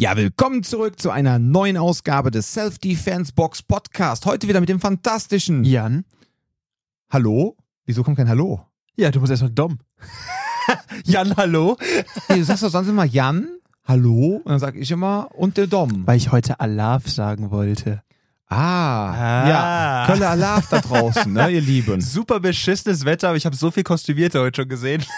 Ja, willkommen zurück zu einer neuen Ausgabe des Self-Defense Box Podcast. Heute wieder mit dem fantastischen Jan? Hallo? Wieso kommt kein Hallo? Ja, du musst erstmal Dom. Jan, hallo? Nee, du sagst doch sonst immer Jan, Hallo und dann sag ich immer und der Dom. Weil ich heute Alaf sagen wollte. Ah, Ah. ja, Kölle Alarv da draußen, ne, ihr Lieben. Super beschissenes Wetter, aber ich habe so viel Kostümierte heute schon gesehen.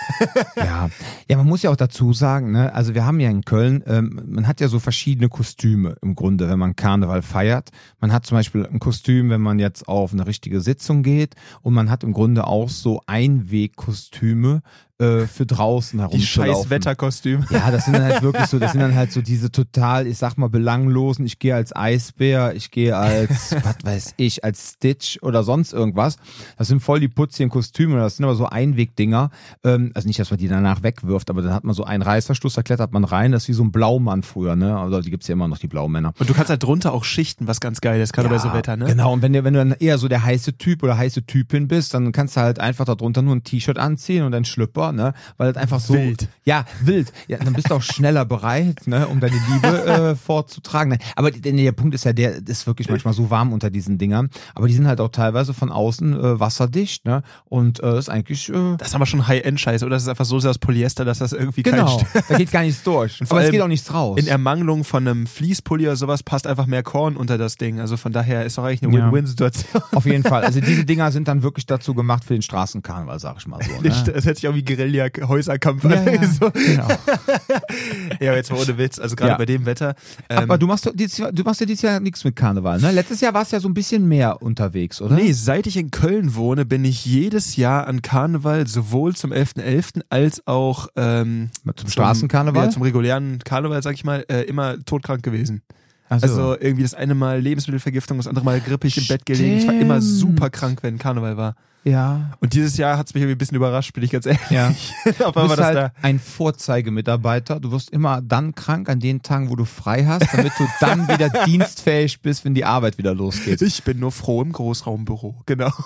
Ja, ja, man muss ja auch dazu sagen, ne, also wir haben ja in Köln, ähm, man hat ja so verschiedene Kostüme im Grunde, wenn man Karneval feiert. Man hat zum Beispiel ein Kostüm, wenn man jetzt auf eine richtige Sitzung geht und man hat im Grunde auch so Einwegkostüme äh, für draußen Die herumzulaufen. scheiß Wetterkostüm. Ja, das sind dann halt wirklich so, das sind dann halt so diese total, ich sag mal, belanglosen, ich gehe als Eisbär, ich gehe als, was weiß ich, als Stitch oder sonst irgendwas. Das sind voll die putzigen Kostüme, das sind aber so Einwegdinger. Ähm, also nicht, dass man die danach wegwirft, aber dann hat man so einen Reißverschluss, da klettert man rein, das ist wie so ein Blaumann früher, ne? Also die gibt's ja immer noch, die Blaumänner. Und du kannst halt drunter auch schichten, was ganz geil ist, gerade bei so Wetter, ne? Genau, und wenn du, wenn du dann eher so der heiße Typ oder heiße Typin bist, dann kannst du halt einfach darunter nur ein T-Shirt anziehen und einen Schlüpper, ne? Weil das einfach so. Wild. Ja, wild. Ja, dann bist du auch schneller bereit, ne, um deine Liebe äh, vorzutragen. Aber der, der Punkt ist ja, der ist wirklich manchmal so warm unter diesen Dingern. Aber die sind halt auch teilweise von außen äh, wasserdicht, ne? Und äh, ist eigentlich. Äh, Das ist aber schon High-End-Scheiße, oder? Das ist einfach so sehr aus Polyester, dass das irgendwie genau, kein da geht gar nichts durch. Und Aber es geht auch nichts raus. In Ermangelung von einem Fließpulli oder sowas passt einfach mehr Korn unter das Ding. Also von daher ist doch eigentlich eine Ja. Win-Win-Situation. Auf jeden Fall. Also diese Dinger sind dann wirklich dazu gemacht für den Straßenkarneval, sag ich mal so. Ne? Das hört sich auch wie Guerilla-Häuserkampf Ja, ja, So. genau. ja, aber jetzt mal ohne Witz. Also gerade Ja. bei dem Wetter. Ähm, Aber du machst, du machst ja dieses Jahr nichts mit Karneval, ne? Letztes Jahr warst du ja so ein bisschen mehr unterwegs, oder? Nee, seit ich in Köln wohne, bin ich jedes Jahr an Karneval sowohl zum 11.11. als auch ähm, Zum Straßenkarneval? Ja, zum regulären Karneval, sag ich mal, äh, immer todkrank gewesen. So. Also irgendwie das eine Mal Lebensmittelvergiftung, das andere Mal grippig im Bett gelegen. Ich war immer super krank, wenn Karneval war. Ja. Und dieses Jahr hat es mich irgendwie ein bisschen überrascht, bin ich ganz ehrlich. Ja. Auf Du bist das halt da. ein Vorzeigemitarbeiter. Du wirst immer dann krank an den Tagen, wo du frei hast, damit du dann wieder dienstfähig bist, wenn die Arbeit wieder losgeht. Ich bin nur froh im Großraumbüro. Genau.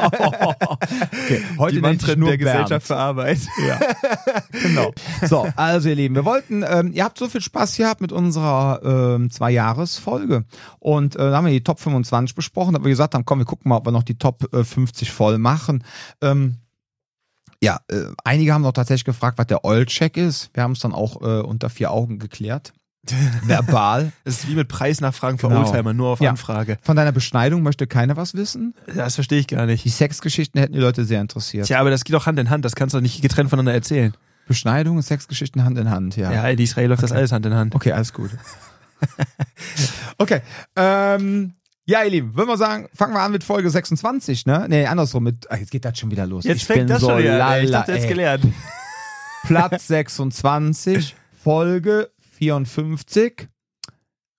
Okay, heute Die nur der Gesellschaft Bernd. für Arbeit. Ja, genau. So, also ihr Lieben, wir wollten, ähm, ihr habt so viel Spaß gehabt mit unserer ähm, Zwei-Jahres-Folge und äh, da haben wir die Top 25 besprochen, aber wir gesagt haben, komm, wir gucken mal, ob wir noch die Top äh, 50 voll machen. Ähm, ja, äh, einige haben noch tatsächlich gefragt, was der Oil-Check ist. Wir haben es dann auch äh, unter vier Augen geklärt. Verbal. Das ist wie mit Preisnachfragen für Genau. Oldtimer, nur auf Ja. Anfrage. Von deiner Beschneidung möchte keiner was wissen. Das verstehe ich gar nicht. Die Sexgeschichten hätten die Leute sehr interessiert. Tja, aber das geht doch Hand in Hand, das kannst du nicht getrennt voneinander erzählen. Beschneidung und Sexgeschichten Hand in Hand, ja. Ja, in Israel läuft das alles Hand in Hand. Okay, alles gut. okay. Ähm, ja, ihr Lieben, würden wir sagen, fangen wir an mit Folge 26, ne? Nee, andersrum mit. Ach, jetzt geht das schon wieder los. Jetzt Ich fängt das so schon wieder an. Ich dachte, jetzt gelernt. Platz 26, Folge 54.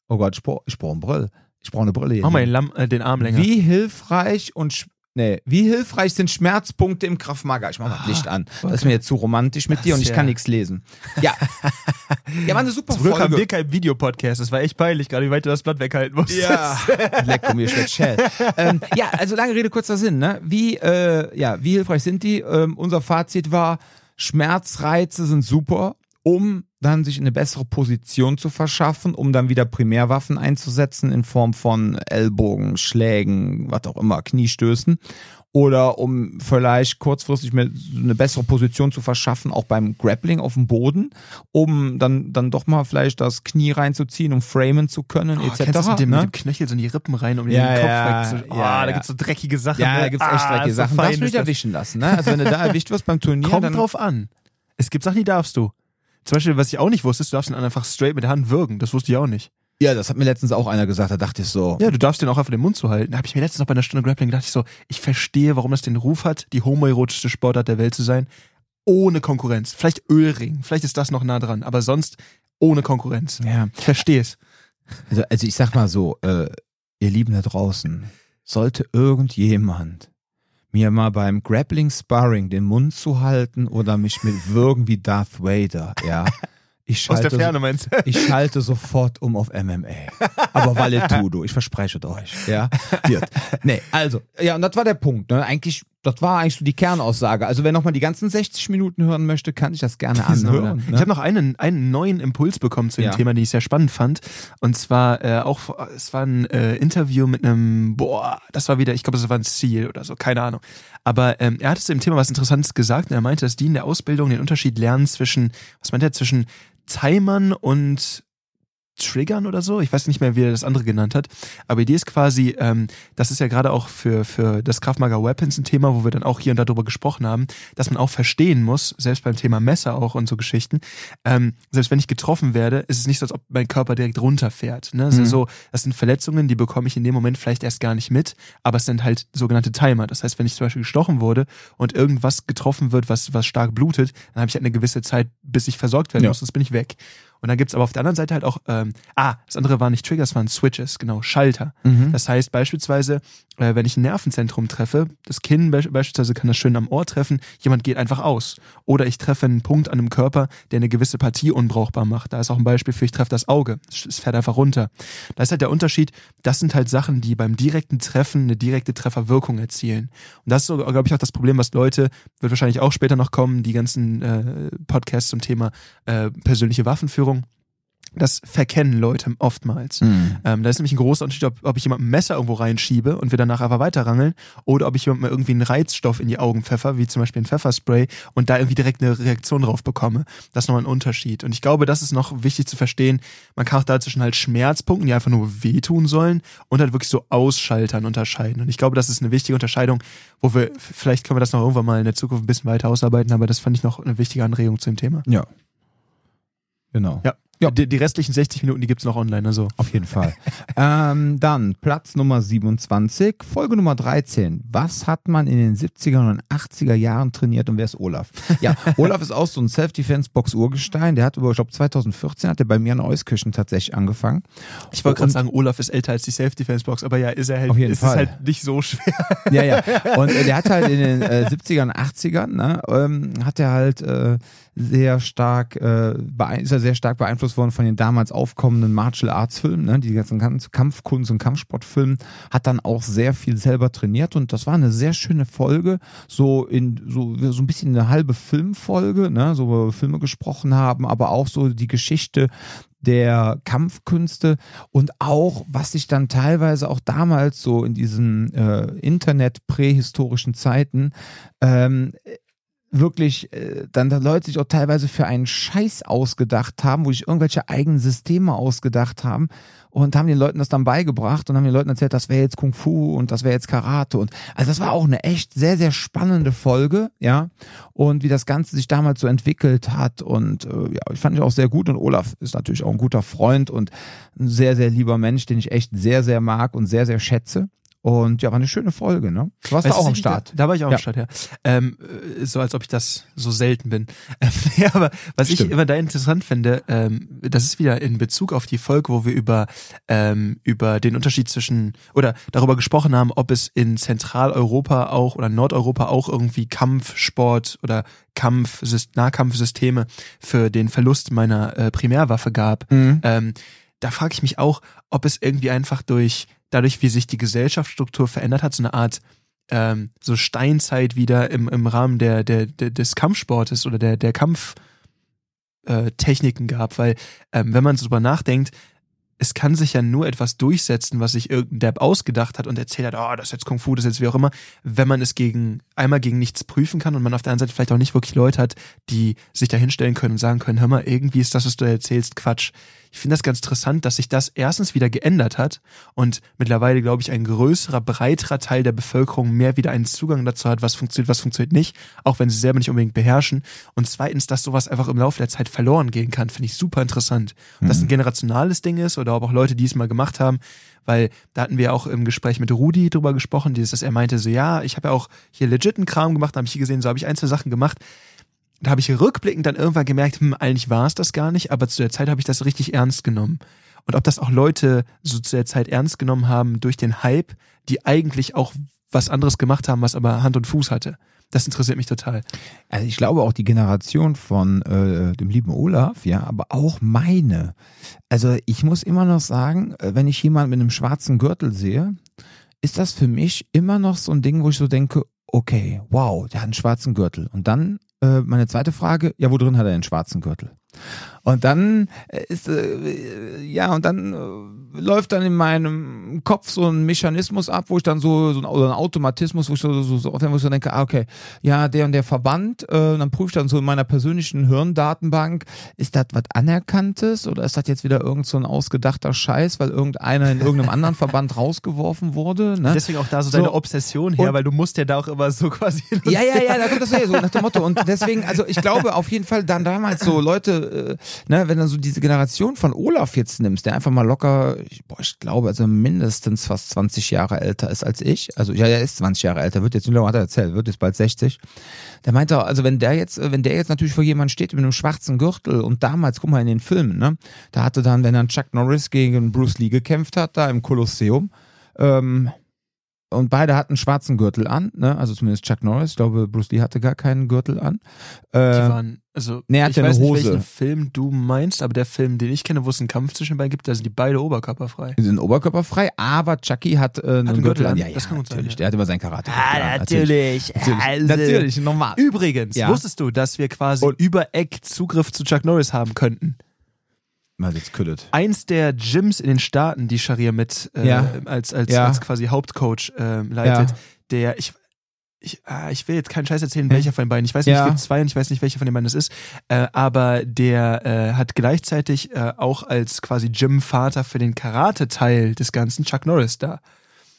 Oh Gott, ich brauche brauch eine Brille. Ich brauche eine Brille. Mach mal den. Lamm, äh, den Arm länger. Wie hilfreich und Nee, wie hilfreich sind Schmerzpunkte im Kraftmager? Ich mach mal das Licht an. Das ist mir jetzt zu romantisch mit dir und ich ja- kann nichts lesen. Ja. Ja, war eine super Zum Glück haben Folge. wir keinen Videopodcast. Das war echt peinlich, gerade wie weit du das Blatt weghalten musstest. Ja, leck mir schmeckt Shell. ähm, ja, also lange Rede, kurzer Sinn. Ne? Wie, äh, ja, wie hilfreich sind die? Ähm, unser Fazit war, Schmerzreize sind super, um dann sich in eine bessere Position zu verschaffen, um dann wieder Primärwaffen einzusetzen in Form von Ellbogen, Schlägen, was auch immer, Kniestößen. Oder um vielleicht kurzfristig mir eine bessere Position zu verschaffen, auch beim Grappling auf dem Boden, um dann, dann doch mal vielleicht das Knie reinzuziehen, um framen zu können, Oh, etc. kennst du das mit dem, ne? mit dem Knöchel so in die Rippen rein, um Ja, den Kopf ja, wegzu... Oh, ja, da gibt's so dreckige Sachen. Ja, ne? da gibt's echt Ah, dreckige so Sachen. fein Darfst du nicht erwischen lassen, ne? Also wenn du da erwischt wirst beim Turnier, Kommt dann drauf an. Es gibt Sachen, die darfst du. Zum Beispiel, was ich auch nicht wusste, ist, du darfst ihn einfach straight mit der Hand würgen. Das wusste ich auch nicht. Ja, das hat mir letztens auch einer gesagt, da dachte ich so. Ja, du darfst den auch einfach den Mund zuhalten. Da habe ich mir letztens noch bei einer Stunde Grappling gedacht, ich so, ich verstehe, warum das den Ruf hat, die homoerotischste Sportart der Welt zu sein. Ohne Konkurrenz. Vielleicht Ölring, vielleicht ist das noch nah dran, aber sonst ohne Konkurrenz. Ja, Ich verstehe es. also, also ich sag mal so, äh, ihr Lieben da draußen, sollte irgendjemand mir mal beim Grappling Sparring den Mund zu halten oder mich mit würgen wie Darth Vader, ja. Ich Aus schalte, der Ferne meinst du? ich schalte sofort um auf MMA. Aber Valetudo, ich verspreche es euch, ja. Wird. Nee, also, ja, und das war der Punkt, ne? Eigentlich das war eigentlich so die Kernaussage. Also wer nochmal die ganzen 60 Minuten hören möchte, kann ich das gerne anhören. Ne? Ich habe noch einen, einen neuen Impuls bekommen zu dem ja. Thema, den ich sehr spannend fand. Und zwar äh, auch, es war ein äh, Interview mit einem, boah, das war wieder, ich glaube, das war ein Ziel oder so, keine Ahnung. Aber ähm, er hat zu dem Thema was Interessantes gesagt und er meinte, dass die in der Ausbildung den Unterschied lernen zwischen, was meint er, zwischen Timern und Triggern oder so. Ich weiß nicht mehr, wie er das andere genannt hat. Aber die Idee ist quasi, ähm, das ist ja gerade auch für, für das Kraftmager Weapons ein Thema, wo wir dann auch hier und da drüber gesprochen haben, dass man auch verstehen muss, selbst beim Thema Messer auch und so Geschichten, ähm, selbst wenn ich getroffen werde, ist es nicht so, als ob mein Körper direkt runterfährt. Ne? Mhm. so, das sind Verletzungen, die bekomme ich in dem Moment vielleicht erst gar nicht mit, aber es sind halt sogenannte Timer. Das heißt, wenn ich zum Beispiel gestochen wurde und irgendwas getroffen wird, was, was stark blutet, dann habe ich halt eine gewisse Zeit, bis ich versorgt werden ja. muss, sonst bin ich weg. Und dann gibt's aber auf der anderen Seite halt auch, ähm, ah, das andere waren nicht Triggers, waren Switches, genau, Schalter. Mhm. Das heißt beispielsweise, äh, wenn ich ein Nervenzentrum treffe, das Kinn be beispielsweise kann das schön am Ohr treffen, jemand geht einfach aus. Oder ich treffe einen Punkt an einem Körper, der eine gewisse Partie unbrauchbar macht. Da ist auch ein Beispiel für, ich treffe das Auge, es fährt einfach runter. Da ist halt der Unterschied, das sind halt Sachen, die beim direkten Treffen eine direkte Trefferwirkung erzielen. Und das ist, so, glaube ich, auch das Problem, was Leute, wird wahrscheinlich auch später noch kommen, die ganzen äh, Podcasts zum Thema äh, persönliche Waffenführung das verkennen Leute oftmals. Mhm. Ähm, da ist nämlich ein großer Unterschied, ob, ob ich jemandem ein Messer irgendwo reinschiebe und wir danach einfach weiterrangeln oder ob ich jemandem irgendwie einen Reizstoff in die Augen pfeffer, wie zum Beispiel ein Pfefferspray und da irgendwie direkt eine Reaktion drauf bekomme. Das ist nochmal ein Unterschied. Und ich glaube, das ist noch wichtig zu verstehen. Man kann auch da zwischen halt Schmerzpunkten, die einfach nur wehtun sollen und halt wirklich so Ausschaltern unterscheiden. Und ich glaube, das ist eine wichtige Unterscheidung, wo wir, vielleicht können wir das noch irgendwann mal in der Zukunft ein bisschen weiter ausarbeiten, aber das fand ich noch eine wichtige Anregung zu dem Thema. Ja. Genau. Ja. Ja. Die, die, restlichen 60 Minuten, die gibt's noch online, also. Auf jeden Fall. ähm, dann Platz Nummer 27, Folge Nummer 13. Was hat man in den 70er und 80er Jahren trainiert und wer ist Olaf? Ja, Olaf ist auch so ein Self-Defense-Box-Urgestein. Der hat über, ich glaube 2014 hat er bei mir in Euskirchen tatsächlich angefangen. Ich wollte gerade sagen, Olaf ist älter als die Self-Defense-Box, aber ja, ist er halt, auf jeden ist Fall. halt nicht so schwer. Ja, ja. Und äh, der hat halt in den äh, 70ern und 80ern, ne, ähm, hat er halt äh, sehr stark, äh, ist er sehr stark beeinflusst worden von den damals aufkommenden Martial Arts Filmen, ne? die ganzen Kampfkunst- und Kampfsportfilmen, hat dann auch sehr viel selber trainiert und das war eine sehr schöne Folge, so in so, so ein bisschen eine halbe Filmfolge, ne? so wo wir Filme gesprochen haben, aber auch so die Geschichte der Kampfkünste und auch, was sich dann teilweise auch damals so in diesen äh, Internet-prähistorischen Zeiten ähm, wirklich äh, dann da Leute sich auch teilweise für einen Scheiß ausgedacht haben, wo sich irgendwelche eigenen Systeme ausgedacht haben und haben den Leuten das dann beigebracht und haben den Leuten erzählt, das wäre jetzt Kung Fu und das wäre jetzt Karate und also das war auch eine echt sehr sehr spannende Folge, ja und wie das Ganze sich damals so entwickelt hat und äh, ja, ich fand ich auch sehr gut und Olaf ist natürlich auch ein guter Freund und ein sehr sehr lieber Mensch, den ich echt sehr sehr mag und sehr sehr schätze und ja, war eine schöne Folge, ne? Du warst weißt da auch am Start. Da, da, war ich auch ja. am Start, ja. Ähm, äh, so als ob ich das so selten bin. ja, aber was Stimmt. ich immer da interessant finde, ähm, das ist wieder in Bezug auf die Folge, wo wir über, ähm, über den Unterschied zwischen oder darüber gesprochen haben, ob es in Zentraleuropa auch oder Nordeuropa auch irgendwie Kampfsport oder Kampf, Nahkampfsysteme für den Verlust meiner äh, Primärwaffe gab. Mhm. Ähm, da frage ich mich auch, ob es irgendwie einfach durch dadurch, wie sich die Gesellschaftsstruktur verändert hat, so eine Art ähm, so Steinzeit wieder im, im Rahmen der, der, der des Kampfsportes oder der, der Kampftechniken äh, gab, weil ähm, wenn man so drüber nachdenkt, es kann sich ja nur etwas durchsetzen, was sich irgendein Depp ausgedacht hat und erzählt hat, oh, das ist jetzt Kung Fu, das ist jetzt wie auch immer, wenn man es gegen, einmal gegen nichts prüfen kann und man auf der anderen Seite vielleicht auch nicht wirklich Leute hat, die sich da hinstellen können und sagen können, hör mal, irgendwie ist das, was du erzählst, Quatsch. Ich finde das ganz interessant, dass sich das erstens wieder geändert hat und mittlerweile, glaube ich, ein größerer, breiterer Teil der Bevölkerung mehr wieder einen Zugang dazu hat, was funktioniert, was funktioniert nicht, auch wenn sie selber nicht unbedingt beherrschen. Und zweitens, dass sowas einfach im Laufe der Zeit verloren gehen kann, finde ich super interessant. Ob das ein mhm. generationales Ding ist oder ob auch Leute, die es mal gemacht haben, weil da hatten wir auch im Gespräch mit Rudi drüber gesprochen, dieses, dass er meinte so, ja, ich habe ja auch hier legiten Kram gemacht, habe ich hier gesehen, so habe ich ein, zwei Sachen gemacht da habe ich rückblickend dann irgendwann gemerkt, hm, eigentlich war es das gar nicht, aber zu der Zeit habe ich das richtig ernst genommen. Und ob das auch Leute so zu der Zeit ernst genommen haben durch den Hype, die eigentlich auch was anderes gemacht haben, was aber Hand und Fuß hatte. Das interessiert mich total. Also ich glaube auch die Generation von äh, dem lieben Olaf, ja, aber auch meine. Also ich muss immer noch sagen, äh, wenn ich jemanden mit einem schwarzen Gürtel sehe, ist das für mich immer noch so ein Ding, wo ich so denke, okay, wow, der hat einen schwarzen Gürtel. Und dann äh, meine zweite Frage, ja, wo drin hat er den schwarzen Gürtel? Und dann äh, ist, äh, ja, und dann äh, läuft dann in meinem Kopf so ein Mechanismus ab, wo ich dann so, so ein, oder ein Automatismus, wo ich so, so, so, wo ich so denke, ah, okay, ja, der und der Verband, äh, dann prüfe ich dann so in meiner persönlichen Hirndatenbank, ist das was Anerkanntes oder ist das jetzt wieder irgend so ein ausgedachter Scheiß, weil irgendeiner in irgendeinem anderen Verband rausgeworfen wurde? Ne? Deswegen auch da so, deine Obsession her, weil du musst ja da auch immer so quasi. Ja, ja, ja, da kommt das her, so nach dem Motto. Und deswegen, also ich glaube auf jeden Fall dann damals so Leute, äh, ne, wenn du so diese Generation von Olaf jetzt nimmst, der einfach mal locker, ich, boah, ich glaube, also mindestens fast 20 Jahre älter ist als ich. Also ja, er ist 20 Jahre älter, wird jetzt, wie lange hat er erzählt, wird jetzt bald 60. Der meinte, also wenn der jetzt, wenn der jetzt natürlich vor jemand steht mit einem schwarzen Gürtel und damals, guck mal in den Filmen, ne, da hatte dann, wenn dann Chuck Norris gegen Bruce Lee gekämpft hat, da im Kolosseum, ähm, und beide hatten einen schwarzen Gürtel an, ne? also zumindest Chuck Norris. Ich glaube, Bruce Lee hatte gar keinen Gürtel an. Die Äh, waren, also, nee, hat ich ja weiß nicht, welchen Film du meinst, aber der Film, den ich kenne, wo es einen Kampf zwischen den beiden gibt, da sind die beide oberkörperfrei. die sind oberkörperfrei, aber Chucky hat äh, einen, einen Gürtel Gürtel an. an? Ja, ja, Das kann gut sein, natürlich. ja. Der hat immer sein Karate. Ah, Natürlich, Also- natürlich normal. Übrigens, Ja. wusstest du, dass wir quasi Und- über Eck Zugriff zu Chuck Norris haben könnten? Mal jetzt küttet. Eins der Gyms in den Staaten, die Sharia mit äh, Ja. als, als, Ja. als quasi Hauptcoach ähm, leitet, Ja. der ich ich, ah, ich will jetzt keinen Scheiß erzählen, welcher von den beiden. Ich weiß nicht, es gibt zwei und ich weiß nicht, welcher von den beiden das ist. Äh, aber der äh, hat gleichzeitig äh, auch als quasi Gym-Vater für den Karate-Teil des Ganzen Chuck Norris da.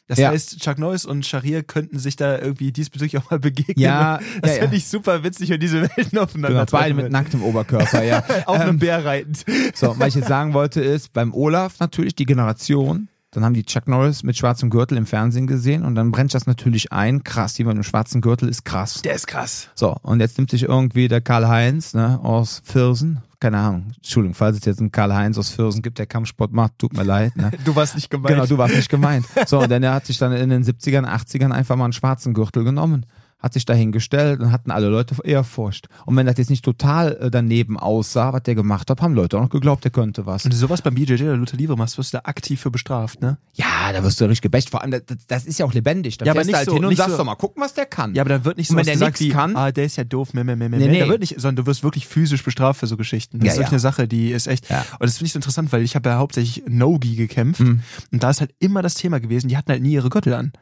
Das Ja. heißt, Chuck Norris und Sharia könnten sich da irgendwie diesbezüglich auch mal begegnen. Ja, das ja, ja. fände ich super witzig, wenn diese Welten aufeinander Genau, beide mit nacktem Oberkörper, ja. Auf einem Ähm, Bär reitend. So, was ich jetzt sagen wollte ist, beim Olaf natürlich die Generation, dann haben die Chuck Norris mit schwarzem Gürtel im Fernsehen gesehen und dann brennt das natürlich ein. Krass, jemand mit einem schwarzen Gürtel ist krass. Der ist krass. So, und jetzt nimmt sich irgendwie der Karl-Heinz ne, aus Viersen, keine Ahnung, Entschuldigung, falls es jetzt einen Karl-Heinz aus Viersen gibt, der Kampfsport macht, tut mir leid. Ne? Du warst nicht gemeint. Genau, du warst nicht gemeint. So, denn er hat sich dann in den 70ern, 80ern einfach mal einen schwarzen Gürtel genommen, hat sich dahingestellt und hatten alle Leute Ehrfurcht. Und wenn das jetzt nicht total äh, daneben aussah, was der gemacht hat, haben Leute auch noch geglaubt, der könnte was. Wenn du sowas beim BJJ oder Luther Livre machst, wirst du da aktiv für bestraft, ne? Ja, da wirst du richtig gebächt. Vor allem, das, das ist ja auch lebendig. Da Ja, aber nicht halt so- hin und sagst so- doch mal, gucken, was der kann. Ja, aber dann wird nicht so Und wenn der nix wie, kann- ah, der ist ja doof, meh, meh, meh, meh, Nee, nee. Da wird nicht, sondern du wirst wirklich physisch bestraft für so Geschichten. Das Ja, ist wirklich ja. eine Sache, die ist echt, Ja. und das finde ich so interessant, weil ich habe ja hauptsächlich No-Gi gekämpft Mhm. und da ist halt immer das Thema gewesen, die hatten halt nie ihre Gürtel an.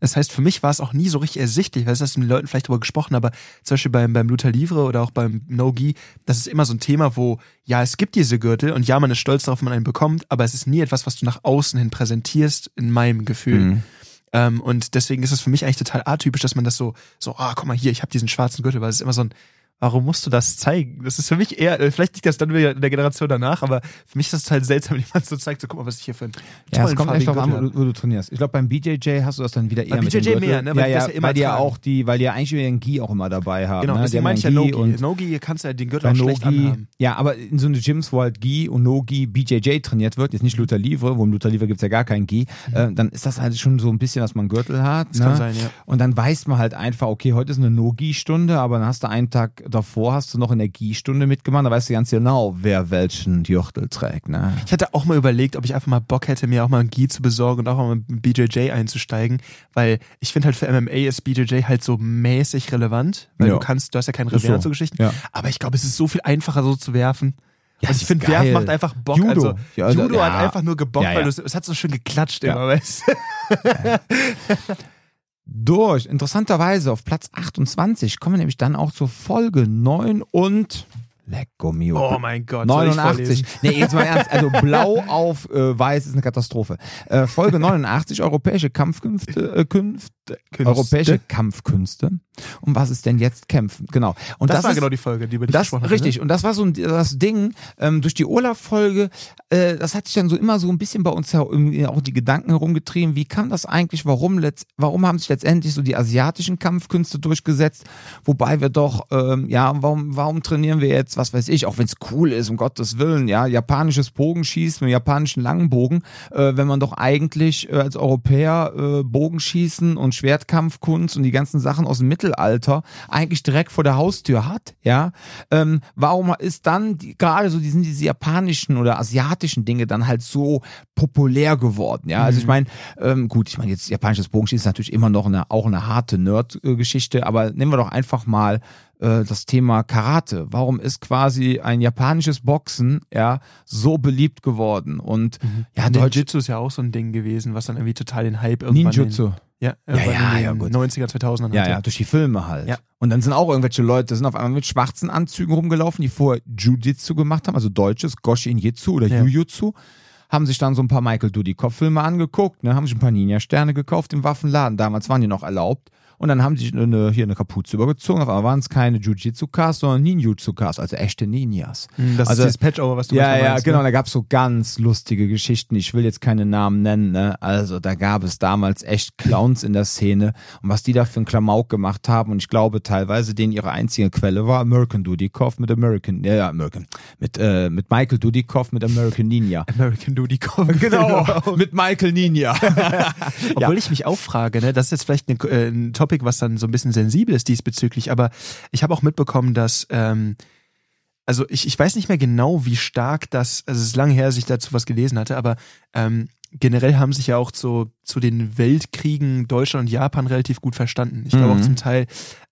Das heißt, für mich war es auch nie so richtig ersichtlich, weil es hast du mit den Leuten vielleicht darüber gesprochen, aber zum Beispiel beim, beim Luther Livre oder auch beim No-Gi, das ist immer so ein Thema, wo, ja, es gibt diese Gürtel und ja, man ist stolz darauf, wenn man einen bekommt, aber es ist nie etwas, was du nach außen hin präsentierst, in meinem Gefühl. Mhm. Ähm, und deswegen ist es für mich eigentlich total atypisch, dass man das so, so, ah, guck mal hier, ich habe diesen schwarzen Gürtel, weil es ist immer so ein, warum musst du das zeigen? Das ist für mich eher, äh, vielleicht liegt das dann wieder in der Generation danach, aber für mich ist das total seltsam, wenn jemand so zeigt, so guck mal, was ich hier für einen Ja, es kommt echt drauf an, wo du, trainierst. Ich glaube, beim BJJ hast du das dann wieder eher Beim mit BJJ mehr, ne? Weil Ja, ja, ja immer weil die ja auch die, weil die ja eigentlich den Gi auch immer dabei haben. Genau, ne? Deswegen meine ich ja No-Gi. und No-Gi kannst du ja den Gürtel auch schlecht anhaben. ja, aber in so eine Gyms, wo halt Gi und No-Gi, BJJ trainiert wird, jetzt nicht Luther Livre, wo im Luther Livre gibt's ja gar kein Gi, äh, dann ist das halt schon so ein bisschen, dass man Gürtel hat. Das ne? kann sein, ja. Und dann weiß man halt einfach, okay, heute ist eine No-Gi-Stunde, aber dann hast du einen Tag davor, hast du noch in der Gi-Stunde mitgemacht, da weißt du ganz genau, wer welchen Gürtel trägt. Ne? Ich hatte auch mal überlegt, ob ich einfach mal Bock hätte, mir auch mal ein Gi zu besorgen und auch mal mit BJJ einzusteigen, weil ich finde halt für MMA ist BJJ halt so mäßig relevant, weil Ja. du kannst, du hast ja keinen Revers so. zu Geschichten, Ja. aber ich glaube, es ist so viel einfacher so zu werfen. Ja, es ich finde, geil. macht einfach Bock. Judo. Also, Ja, also, Judo ja. hat einfach nur gebockt, weil es, hat so schön geklatscht Ja. immer, weißt du? Durch. Interessanterweise auf Platz 28 kommen wir nämlich dann auch zur Folge 9 und Lecco mio. Oh mein Gott. soll ich 89. vorlesen? Nee, jetzt mal ernst. Also blau auf äh, weiß ist eine Katastrophe. Äh, Folge 89, europäische Kampfkünfte, äh, Künfte, Künste. europäische Kampfkünste. Um was ist denn jetzt kämpfen? Genau. Und Das, das, war ist, genau die Folge, die dich das gesprochen haben, richtig. Und das war so ein, das Ding ähm, durch die Olaf-Folge. Äh, das hat sich dann so immer so ein bisschen bei uns irgendwie auch die Gedanken herumgetrieben. Wie kam das eigentlich? Warum letzt, Warum haben sich letztendlich so die asiatischen Kampfkünste durchgesetzt? Wobei wir doch, ähm, ja, warum, warum trainieren wir jetzt, was weiß ich, auch wenn es cool ist, um Gottes Willen, ja, japanisches Bogenschießen, mit japanischen Langbogen, äh, wenn man doch eigentlich äh, als Europäer äh, Bogenschießen und Schwertkampfkunst und die ganzen Sachen aus dem Mittelalter Mittelalter eigentlich direkt vor der Haustür hat, ja, ähm, warum ist dann die, gerade so die sind diese japanischen oder asiatischen Dinge dann halt so populär geworden, ja? Also ich Mhm. meine, ähm, gut, ich meine jetzt japanisches Bogenschießen ist natürlich immer noch eine auch eine harte Nerd-Geschichte, aber nehmen wir doch einfach mal äh, das Thema Karate. Warum ist quasi ein japanisches Boxen ja so beliebt geworden und ja, Deutsch Ninjutsu ist ja auch so ein Ding gewesen, was dann irgendwie total den Hype irgendwann Ninjutsu. In, ja, ja, in ja, den gut. 90er, 2000er Ja, hatte. ja, durch die Filme halt. Ja. Und dann sind auch irgendwelche Leute, sind auf einmal mit schwarzen Anzügen rumgelaufen, die vorher Jiu-Jitsu gemacht haben, also deutsches Goshin Jitsu oder Ja. Jujutsu. Haben sich dann so ein paar Michael Dudikoff-Filme angeguckt, ne, haben sich ein paar Ninja-Sterne gekauft im Waffenladen. Damals waren die noch erlaubt. Und dann haben sie eine, hier eine Kapuze übergezogen. Auf einmal waren es keine Jiu-Jitsu-Cars, sondern Ninjutsu-Cars, also echte Ninjas. Hm, Das Also- ist dieses Patchover, was du Ja, manchmal ja, meinst, genau. Ne? Da gab's so ganz lustige Geschichten. Ich will jetzt keine Namen nennen. Ne? Also da gab es damals echt Clowns in der Szene und was die da für einen Klamauk gemacht haben. Und ich glaube teilweise, denen ihre einzige Quelle war American Dudikoff mit American, ja, ja American, mit äh, mit Michael Dudikoff mit American Ninja. American Dudikoff. Genau, mit Michael Ninja. Obwohl ich mich auch frage, ne, das ist jetzt vielleicht eine, äh, ein Topic, was dann so ein bisschen sensibel ist diesbezüglich, aber ich habe auch mitbekommen, dass, ähm, also ich, ich weiß nicht mehr genau, wie stark das, also es ist lange her, dass ich dazu was gelesen hatte, aber ähm, generell haben sich ja auch zu, zu den Weltkriegen Deutschland und Japan relativ gut verstanden. Ich glaube Mhm. auch zum Teil,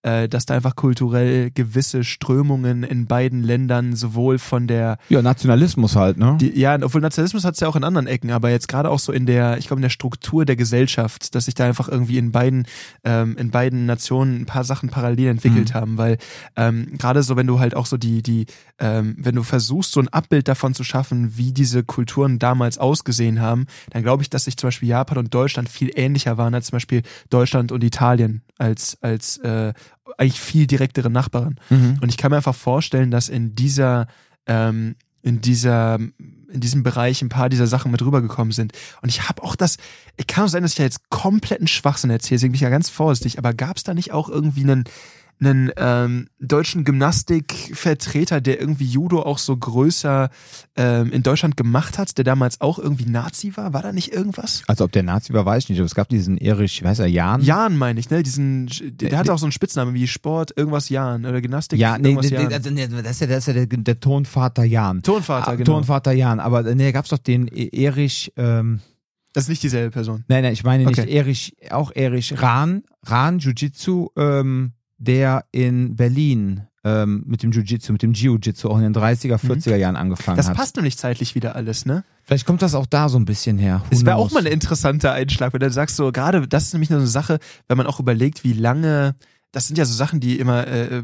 äh, dass da einfach kulturell gewisse Strömungen in beiden Ländern sowohl von der Ja, Nationalismus halt, ne? die, ja, obwohl Nationalismus hat es ja auch in anderen Ecken, aber jetzt gerade auch so in der, ich glaube, in der Struktur der Gesellschaft, dass sich da einfach irgendwie in beiden, ähm, in beiden Nationen ein paar Sachen parallel entwickelt haben, weil ähm, gerade so, wenn du halt auch so die, die, ähm, wenn du versuchst, so ein Abbild davon zu schaffen, wie diese Kulturen damals ausgesehen haben, dann glaube ich, dass sich zum Beispiel Japan und Deutschland viel ähnlicher waren als zum Beispiel Deutschland und Italien als, als äh, eigentlich viel direktere Nachbarn. Mhm. Und ich kann mir einfach vorstellen, dass in dieser, ähm, in dieser, in diesem Bereich ein paar dieser Sachen mit rübergekommen sind. Und ich habe auch das, ich kann auch sein, dass ich da jetzt kompletten Schwachsinn erzähle, deswegen bin ich ja ganz vorsichtig, aber gab es da nicht auch irgendwie einen, einen ähm, deutschen Gymnastikvertreter, der irgendwie Judo auch so größer ähm, in Deutschland gemacht hat, der damals auch irgendwie Nazi war? War da nicht irgendwas? Also ob der Nazi war, weiß ich nicht. Aber es gab diesen Erich, weiß er, Jan? Jan meine ich, ne? Diesen, der, der hatte auch so einen Spitznamen wie Sport, irgendwas Jan oder Gymnastik. Ja, nee, nee, Jan. also, nee, das ist ja, das ist ja der, der Tonvater Jan. Tonvater, Ah, genau. Tonvater Jan, aber äh, nee, gab's doch den E- Erich, ähm, Das ist nicht dieselbe Person. nein, nein, ich meine nicht Okay. Erich, auch Erich Rahn, Rahn Jiu-Jitsu, ähm, der in Berlin ähm, mit dem Jiu-Jitsu, mit dem Jiu-Jitsu auch in den 30er, 40er Jahren angefangen Mhm. Das hat. passt nämlich zeitlich wieder alles, ne? Vielleicht kommt das auch da so ein bisschen her. Who Es wäre auch mal ein interessanter Einschlag, wenn du sagst, so gerade, das ist nämlich nur so eine Sache, wenn man auch überlegt, wie lange, das sind ja so Sachen, die immer äh, äh,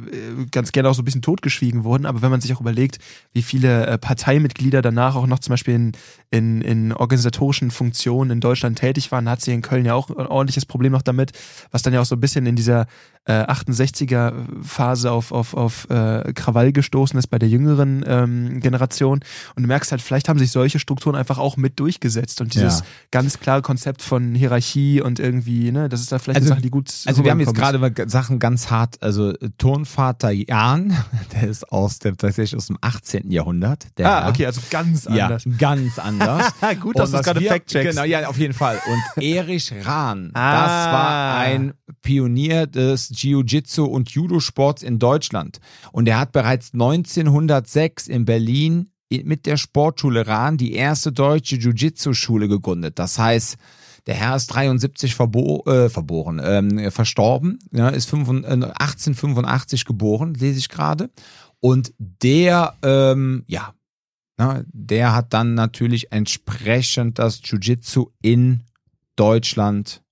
ganz gerne auch so ein bisschen totgeschwiegen wurden, aber wenn man sich auch überlegt, wie viele äh, Parteimitglieder danach auch noch zum Beispiel in, in, in organisatorischen Funktionen in Deutschland tätig waren, hat sie in Köln ja auch ein ordentliches Problem noch damit, was dann ja auch so ein bisschen in dieser äh, 68er Phase auf, auf, auf äh, Krawall gestoßen ist bei der jüngeren ähm, Generation. Und du merkst halt, vielleicht haben sich solche Strukturen einfach auch mit durchgesetzt und dieses Ja. ganz klare Konzept von Hierarchie und irgendwie, ne, das ist da vielleicht Also- eine Sache, die gut Also wir haben jetzt gerade mal Sachen ganz hart, also äh, Tonvater Jan, der ist aus dem, tatsächlich aus dem 18. Jahrhundert. Der Ah, okay, also ganz Ja, anders. ganz anders. Gut, dass du gerade fact-checkst. Genau, ja, auf jeden Fall. Und Erich Rahn, Ah. das war ein Pionier des Jiu-Jitsu und Judo-Sports in Deutschland. Und er hat bereits 1906 in Berlin mit der Sportschule Rahn die erste deutsche Jiu-Jitsu-Schule gegründet. Das heißt, der Herr ist 73 verbo äh, verboren, ähm, verstorben, ja, ist 5, äh, 1885 geboren, lese ich gerade. Und der, ähm, ja, na, der hat dann natürlich entsprechend das Jiu-Jitsu in Deutschland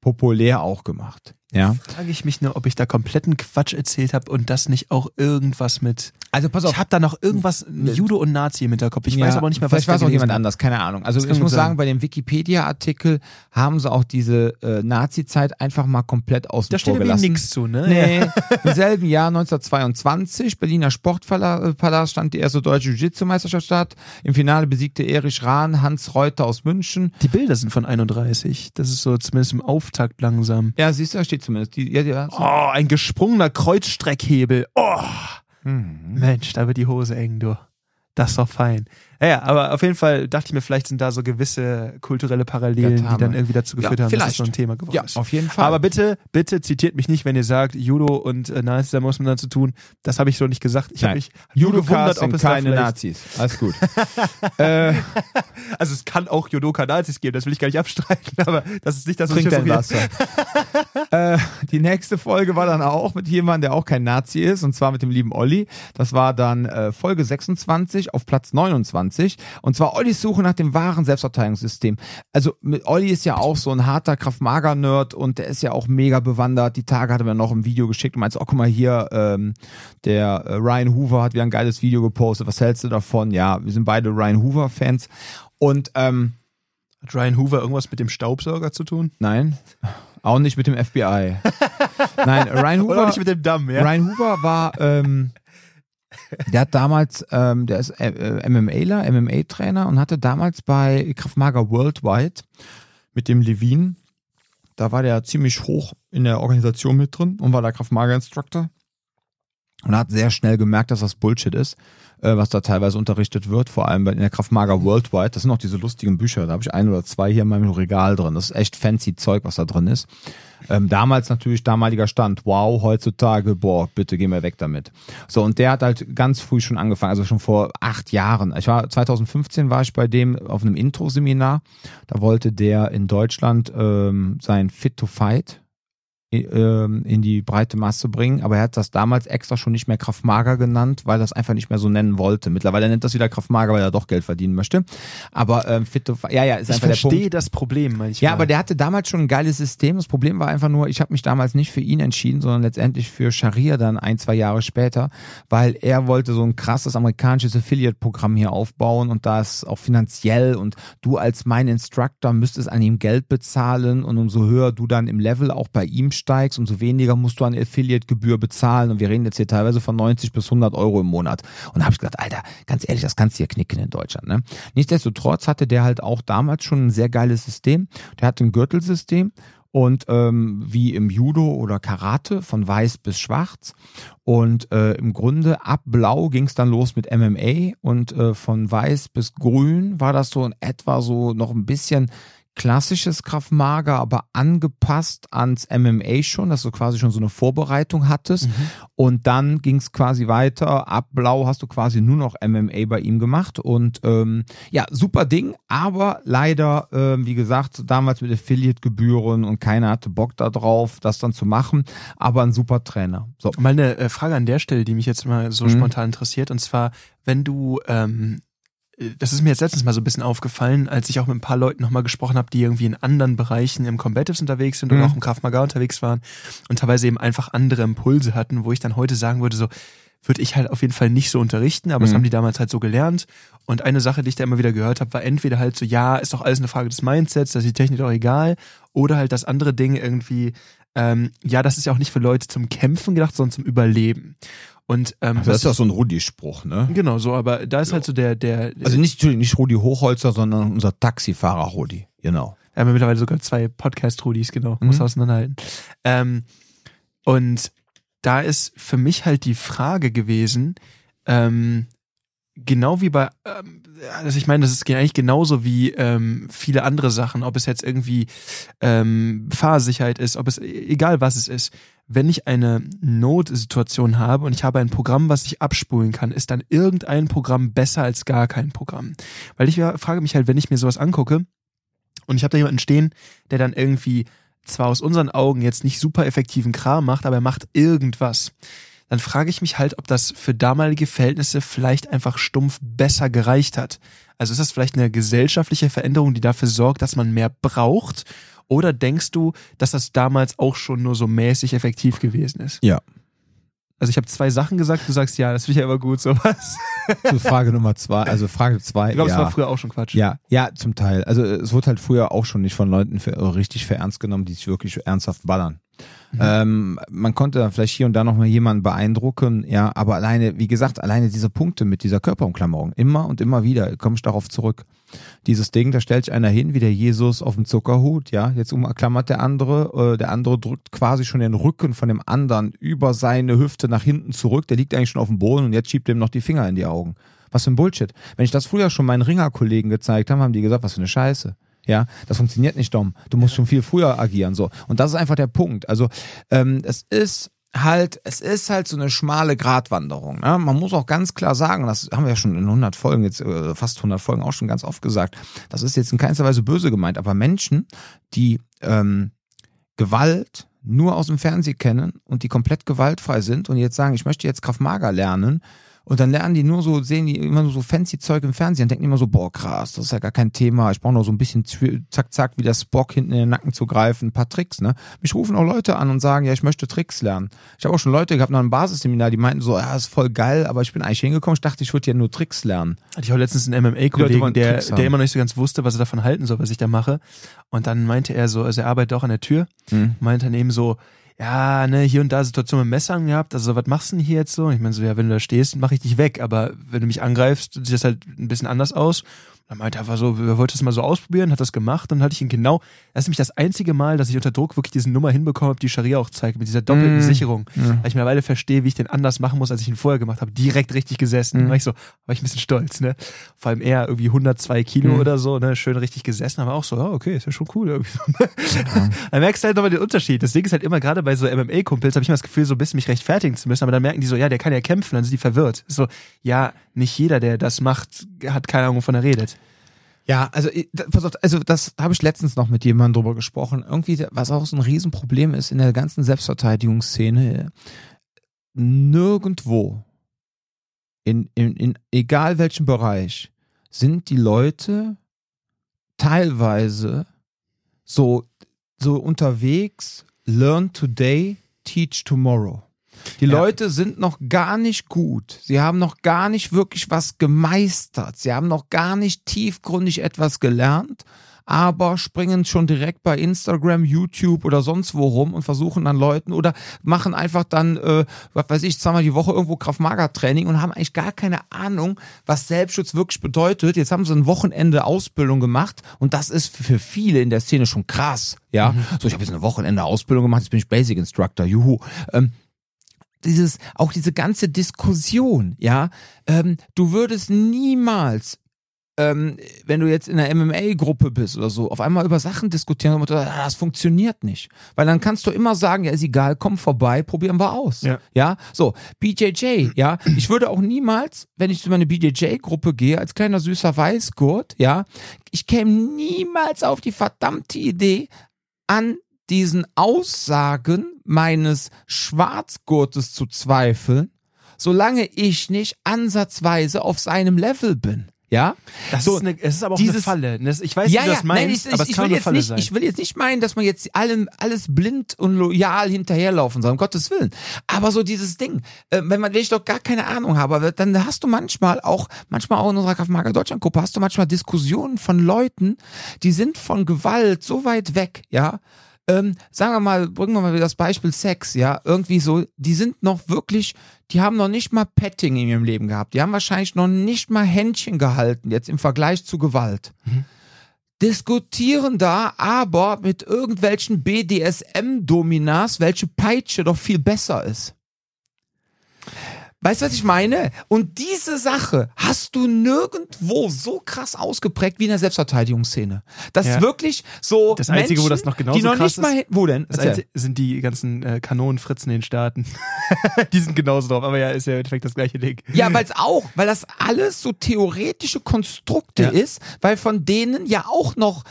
populär auch gemacht. Ja. Frage ich mich nur, ob ich da kompletten Quatsch erzählt habe und das nicht auch irgendwas mit. Also pass auf. Ich habe da noch irgendwas Judo und Nazi im Hinterkopf. Ich weiß aber nicht mehr, was Vielleicht war es ich da auch jemand hab. anders, keine Ahnung. Also Das ich muss sein. sagen, bei dem Wikipedia-Artikel haben sie auch diese äh, Nazi-Zeit einfach mal komplett außen Da steht vor gelassen. nichts zu, ne? Nee, im selben Jahr 1922, Berliner Sportpalast stand die erste deutsche Jiu-Jitsu-Meisterschaft statt. Im Finale besiegte Erich Rahn Hans Reuter aus München. Die Bilder sind von 31. Das ist so zumindest im Auftakt langsam. Ja, siehst du, da steht zumindest. Die, ja, ja, so. Oh, ein gesprungener Kreuzstreckhebel. Oh, Mhm. Mensch, da wird die Hose eng, du. Das ist doch fein. Ja, ja, aber auf jeden Fall dachte ich mir, vielleicht sind da so gewisse kulturelle Parallelen, die dann irgendwie dazu geführt Ja, haben, dass das so ein Thema geworden Ja, ist. auf jeden Fall. Aber bitte, bitte zitiert mich nicht, wenn ihr sagt, Judo und äh, Nazis, da muss man dann zu tun. Das habe ich so nicht gesagt. Ich habe mich Judokas gewundert, ob es keine Nazis. Alles gut. äh, Also es kann auch Judoka-Nazis geben, das will ich gar nicht abstreiten, aber das ist nicht das, was trink ich dein. Wasser. äh, die nächste Folge war dann auch mit jemandem, der auch kein Nazi ist, und zwar mit dem lieben Olli. Das war dann äh, Folge 26 auf Platz 29. Und zwar Ollis Suche nach dem wahren Selbstverteidigungssystem. Also mit Olli ist ja auch so ein harter Kraft-Mager-Nerd und der ist ja auch mega bewandert. Die Tage hat er mir noch ein Video geschickt und meinte, oh guck mal hier, ähm, der äh, Ryan Hoover hat wieder ein geiles Video gepostet. Was hältst du davon? Ja, wir sind beide Ryan Hoover-Fans. Und ähm, Hat Ryan Hoover irgendwas mit dem Staubsauger zu tun? Nein, auch nicht mit dem FBI. Nein, Ryan Oder auch Hoover, nicht mit dem Damm, ja? Ryan Hoover war, ähm, der hat damals, ähm, der ist äh, äh, MMAler, MMA-Trainer und hatte damals bei Krav Maga Worldwide mit dem Levin, da war der ziemlich hoch in der Organisation mit drin und war der Krav Maga Instructor. Und hat sehr schnell gemerkt, dass das Bullshit ist, äh, was da teilweise unterrichtet wird, vor allem bei- in der Krav Maga Worldwide. Das sind auch diese lustigen Bücher, da habe ich ein oder zwei hier in meinem Regal drin. Das ist echt fancy Zeug, was da drin ist. Ähm, damals natürlich damaliger Stand, wow, heutzutage, boah, bitte geh mir weg damit. So, und der hat halt ganz früh schon angefangen, also schon vor acht Jahren. Ich war 2015 war ich bei dem auf einem Intro-Seminar. Da wollte der in Deutschland ähm, sein Fit to Fight in die breite Masse bringen, aber er hat das damals extra schon nicht mehr Kraftmager genannt, weil er das einfach nicht mehr so nennen wollte. Mittlerweile nennt das wieder Kraftmager, weil er doch Geld verdienen möchte. Aber ähm, Fit to Fight, ja, ja, ist Ich einfach der Punkt. verstehe das Problem manchmal. Ja, aber der hatte damals schon ein geiles System. Das Problem war einfach nur, ich habe mich damals nicht für ihn entschieden, sondern letztendlich für Sharia dann ein, zwei Jahre später, weil er wollte so ein krasses amerikanisches Affiliate-Programm hier aufbauen und da ist auch finanziell und du als mein Instructor müsstest an ihm Geld bezahlen und umso höher du dann im Level auch bei ihm steigst, umso weniger musst du an Affiliate-Gebühr bezahlen und wir reden jetzt hier teilweise von 90 bis 100 Euro im Monat. Und da habe ich gedacht, Alter, ganz ehrlich, das kannst du hier knicken in Deutschland. Ne? Nichtsdestotrotz hatte der halt auch damals schon ein sehr geiles System. Der hatte ein Gürtelsystem und ähm, wie im Judo oder Karate von weiß bis schwarz. Und äh, im Grunde ab blau ging es dann los mit MMA und äh, von weiß bis grün war das so in etwa so noch ein bisschen klassisches Kraftmager, aber angepasst ans MMA schon, dass du quasi schon so eine Vorbereitung hattest. Und dann ging es quasi weiter. Ab Blau hast du quasi nur noch MMA bei ihm gemacht. Und ähm, ja, super Ding, aber leider, ähm, wie gesagt, damals mit Affiliate-Gebühren und keiner hatte Bock da drauf, das dann zu machen. Aber ein super Trainer. So. Mal eine äh, Frage an der Stelle, die mich jetzt mal so Mhm. spontan interessiert. Und zwar, wenn du, ähm, äh, das ist mir jetzt letztens mal so ein bisschen aufgefallen, als ich auch mit ein paar Leuten nochmal gesprochen habe, die irgendwie in anderen Bereichen im Combatives unterwegs sind Mhm. oder auch im Krav Maga unterwegs waren und teilweise eben einfach andere Impulse hatten, wo ich dann heute sagen würde, so, würde ich halt auf jeden Fall nicht so unterrichten, aber das Mhm. haben die damals halt so gelernt. Und eine Sache, die ich da immer wieder gehört habe, war entweder halt so, ja, ist doch alles eine Frage des Mindsets, da ist die Technik doch egal, oder halt das andere Ding irgendwie, ähm, ja, das ist ja auch nicht für Leute zum Kämpfen gedacht, sondern zum Überleben. Und ähm, Also das ist ja so ein Rudi-Spruch, ne? genau so, aber da ist halt so der, der, Also nicht, nicht Rudi Hochholzer, sondern unser Taxifahrer Rudi. Genau. Wir haben ja mittlerweile sogar zwei Podcast-Rudis, genau. Mhm. Muss auseinanderhalten. Ähm, und da ist für mich halt die Frage gewesen, ähm, genau wie bei, ähm, also ich meine, das ist eigentlich genauso wie ähm, viele andere Sachen, ob es jetzt irgendwie ähm, Fahrsicherheit ist, ob es egal was es ist. Wenn ich eine Notsituation habe und ich habe ein Programm, was ich abspulen kann, ist dann irgendein Programm besser als gar kein Programm? Weil ich frage mich halt, wenn ich mir sowas angucke und ich habe da jemanden stehen, der dann irgendwie zwar aus unseren Augen jetzt nicht super effektiven Kram macht, aber er macht irgendwas. Dann frage ich mich halt, ob das für damalige Verhältnisse vielleicht einfach stumpf besser gereicht hat. Also ist das vielleicht eine gesellschaftliche Veränderung, die dafür sorgt, dass man mehr braucht? Oder denkst du, dass das damals auch schon nur so mäßig effektiv gewesen ist? Ja. Also ich habe zwei Sachen gesagt, du sagst ja, das finde ich ja immer gut, sowas. Zu Frage Nummer zwei, also Frage zwei. Ich glaube, ja. es war früher auch schon Quatsch. Ja, ja, zum Teil. Also es wurde halt früher auch schon nicht von Leuten für, richtig für ernst genommen, die sich wirklich ernsthaft ballern. Ähm, man konnte dann vielleicht hier und da noch mal jemanden beeindrucken, ja, aber alleine, wie gesagt, alleine diese Punkte mit dieser Körperumklammerung, immer und immer wieder komme ich darauf zurück. Dieses Ding, da stellt sich einer hin, wie der Jesus auf dem Zuckerhut, ja, jetzt umklammert der andere, äh, der andere drückt quasi schon den Rücken von dem anderen über seine Hüfte nach hinten zurück, der liegt eigentlich schon auf dem Boden und jetzt schiebt dem noch die Finger in die Augen. Was für ein Bullshit. Wenn ich das früher schon meinen Ringerkollegen gezeigt habe, haben die gesagt, was für eine Scheiße. Ja, das funktioniert nicht, Dom. Du musst schon viel früher agieren, so. Und das ist einfach der Punkt. Also, ähm, es ist halt, es ist halt so eine schmale Gratwanderung. Ne? Man muss auch ganz klar sagen, das haben wir ja schon in 100 Folgen, jetzt äh, fast 100 Folgen auch schon ganz oft gesagt, das ist jetzt in keinster Weise böse gemeint, aber Menschen, die ähm, Gewalt nur aus dem Fernsehen kennen und die komplett gewaltfrei sind und jetzt sagen, ich möchte jetzt Krav Maga lernen, und dann lernen die nur so, sehen die immer nur so fancy Zeug im Fernsehen und denken immer so, boah, krass, das ist ja gar kein Thema. Ich brauche nur so ein bisschen zack, zack, wie der Spock hinten in den Nacken zu greifen, ein paar Tricks, ne? Mich rufen auch Leute an und sagen, ja, ich möchte Tricks lernen. Ich habe auch schon Leute gehabt nach einem Basisseminar, die meinten so, ja, ist voll geil, aber ich bin eigentlich hingekommen, ich dachte, ich würde ja nur Tricks lernen. Hatte ich auch letztens einen MMA-Kollegen, der, der immer noch nicht so ganz wusste, was er davon halten soll, was ich da mache. Und dann meinte er so, also er arbeitet auch an der Tür, mhm. meinte dann eben so, ja, ne, hier und da Situation mit Messern gehabt, also was machst du denn hier jetzt so? Ich meine so, ja, wenn du da stehst, mache ich dich weg, aber wenn du mich angreifst, sieht das halt ein bisschen anders aus. Dann meinte er einfach so, er wollte das mal so ausprobieren, hat das gemacht dann hatte ich ihn genau, das ist nämlich das einzige Mal, dass ich unter Druck wirklich diese Nummer hinbekommen habe, die Scharia auch zeigt, mit dieser doppelten mm. Sicherung. Ja. Weil ich mittlerweile verstehe, wie ich den anders machen muss, als ich ihn vorher gemacht habe. Direkt richtig gesessen. Mm. war ich so, war ich ein bisschen stolz, ne? Vor allem er irgendwie 102 Kilo mm. oder so, ne? Schön richtig gesessen, aber auch so, ja, okay, ist ja schon cool. Irgendwie ja. Dann merkst du halt nochmal den Unterschied. Das Ding ist halt immer gerade bei so MMA-Kumpels, habe ich immer das Gefühl, so ein bisschen mich rechtfertigen zu müssen, aber dann merken die so, ja, der kann ja kämpfen, dann sind die verwirrt. So, ja, nicht jeder, der das macht, hat keine Ahnung, wovon er redet. Ja, also pass auf, also das habe ich letztens noch mit jemandem drüber gesprochen. Irgendwie, was auch so ein Riesenproblem ist in der ganzen Selbstverteidigungsszene, nirgendwo, in, in, in egal welchem Bereich, sind die Leute teilweise so, so unterwegs, learn today, teach tomorrow. Die ja. Leute sind noch gar nicht gut. Sie haben noch gar nicht wirklich was gemeistert. Sie haben noch gar nicht tiefgründig etwas gelernt, aber springen schon direkt bei Instagram, YouTube oder sonst wo rum und versuchen dann Leuten oder machen einfach dann, äh, was weiß ich, zweimal die Woche irgendwo Kraft-Mager-Training und haben eigentlich gar keine Ahnung, was Selbstschutz wirklich bedeutet. Jetzt haben sie ein Wochenende Ausbildung gemacht und das ist für viele in der Szene schon krass. Ja, mhm. so ich habe jetzt eine Wochenende Ausbildung gemacht, jetzt bin ich Basic Instructor, juhu. Ähm, dieses, auch diese ganze Diskussion, ja, ähm, du würdest niemals ähm, wenn du jetzt in einer MMA-Gruppe bist oder so, auf einmal über Sachen diskutieren und ah, das funktioniert nicht. Weil dann kannst du immer sagen, ja, ist egal, komm vorbei, probieren wir aus. Ja. ja? So, BJJ, ja. Ich würde auch niemals, wenn ich zu meiner BJJ-Gruppe gehe, als kleiner süßer Weißgurt, ja, ich käme niemals auf die verdammte Idee, an diesen Aussagen meines Schwarzgurtes zu zweifeln, solange ich nicht ansatzweise auf seinem Level bin. Ja, das so, ist eine, es ist aber auch dieses, eine Falle. Das, ich weiß, ja, wie du das meinst, nein, ich, aber es ich, kann eine Falle nicht, sein. Ich will jetzt nicht meinen, dass man jetzt allem alles blind und loyal hinterherlaufen soll, um Gottes Willen. Aber so dieses Ding, äh, wenn man, wenn ich doch gar keine Ahnung habe, dann hast du manchmal auch, manchmal auch in unserer Kraftmarke Deutschland Gruppe, hast du manchmal Diskussionen von Leuten, die sind von Gewalt so weit weg, ja, ähm, sagen wir mal, bringen wir mal wieder das Beispiel Sex, ja, irgendwie so, die sind noch wirklich, die haben noch nicht mal Petting in ihrem Leben gehabt, die haben wahrscheinlich noch nicht mal Händchen gehalten, jetzt im Vergleich zu Gewalt. Mhm. Diskutieren da aber mit irgendwelchen BDSM-Dominas, welche Peitsche doch viel besser ist. Weißt du, was ich meine? Und diese Sache hast du nirgendwo so krass ausgeprägt wie in der Selbstverteidigungsszene. Das ja. wirklich so. Das Einzige, Menschen, wo das noch genauso die noch krass nicht mal, ist, wo denn? Das Einzige, sind die ganzen äh, Kanonenfritzen in den Staaten. die sind genauso drauf, aber ja, ist ja im Endeffekt das gleiche Ding. Ja, weil es auch, weil das alles so theoretische Konstrukte ja. ist, weil von denen ja auch noch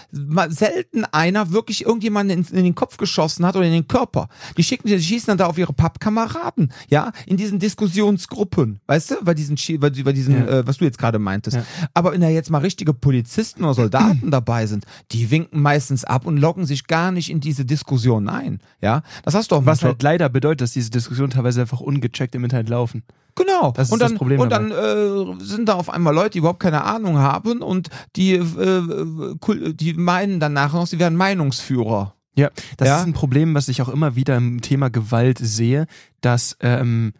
selten einer wirklich irgendjemanden in, in, den Kopf geschossen hat oder in den Körper. Die schicken, die schießen dann da auf ihre Pappkameraden, ja, in diesen Diskussions Gruppen, weißt du, bei diesen, bei, bei diesen ja. äh, was du jetzt gerade meintest. Ja. Aber wenn da jetzt mal richtige Polizisten oder Soldaten dabei sind, die winken meistens ab und locken sich gar nicht in diese Diskussion ein. Ja, das hast du auch. Was halt leider bedeutet, dass diese Diskussionen teilweise einfach ungecheckt im Internet laufen. Genau. Das ist und dann, das Problem und dann äh, sind da auf einmal Leute, die überhaupt keine Ahnung haben und die, äh, die meinen dann nachher noch, sie wären Meinungsführer. Ja, das ja? ist ein Problem, was ich auch immer wieder im Thema Gewalt sehe, dass ähm,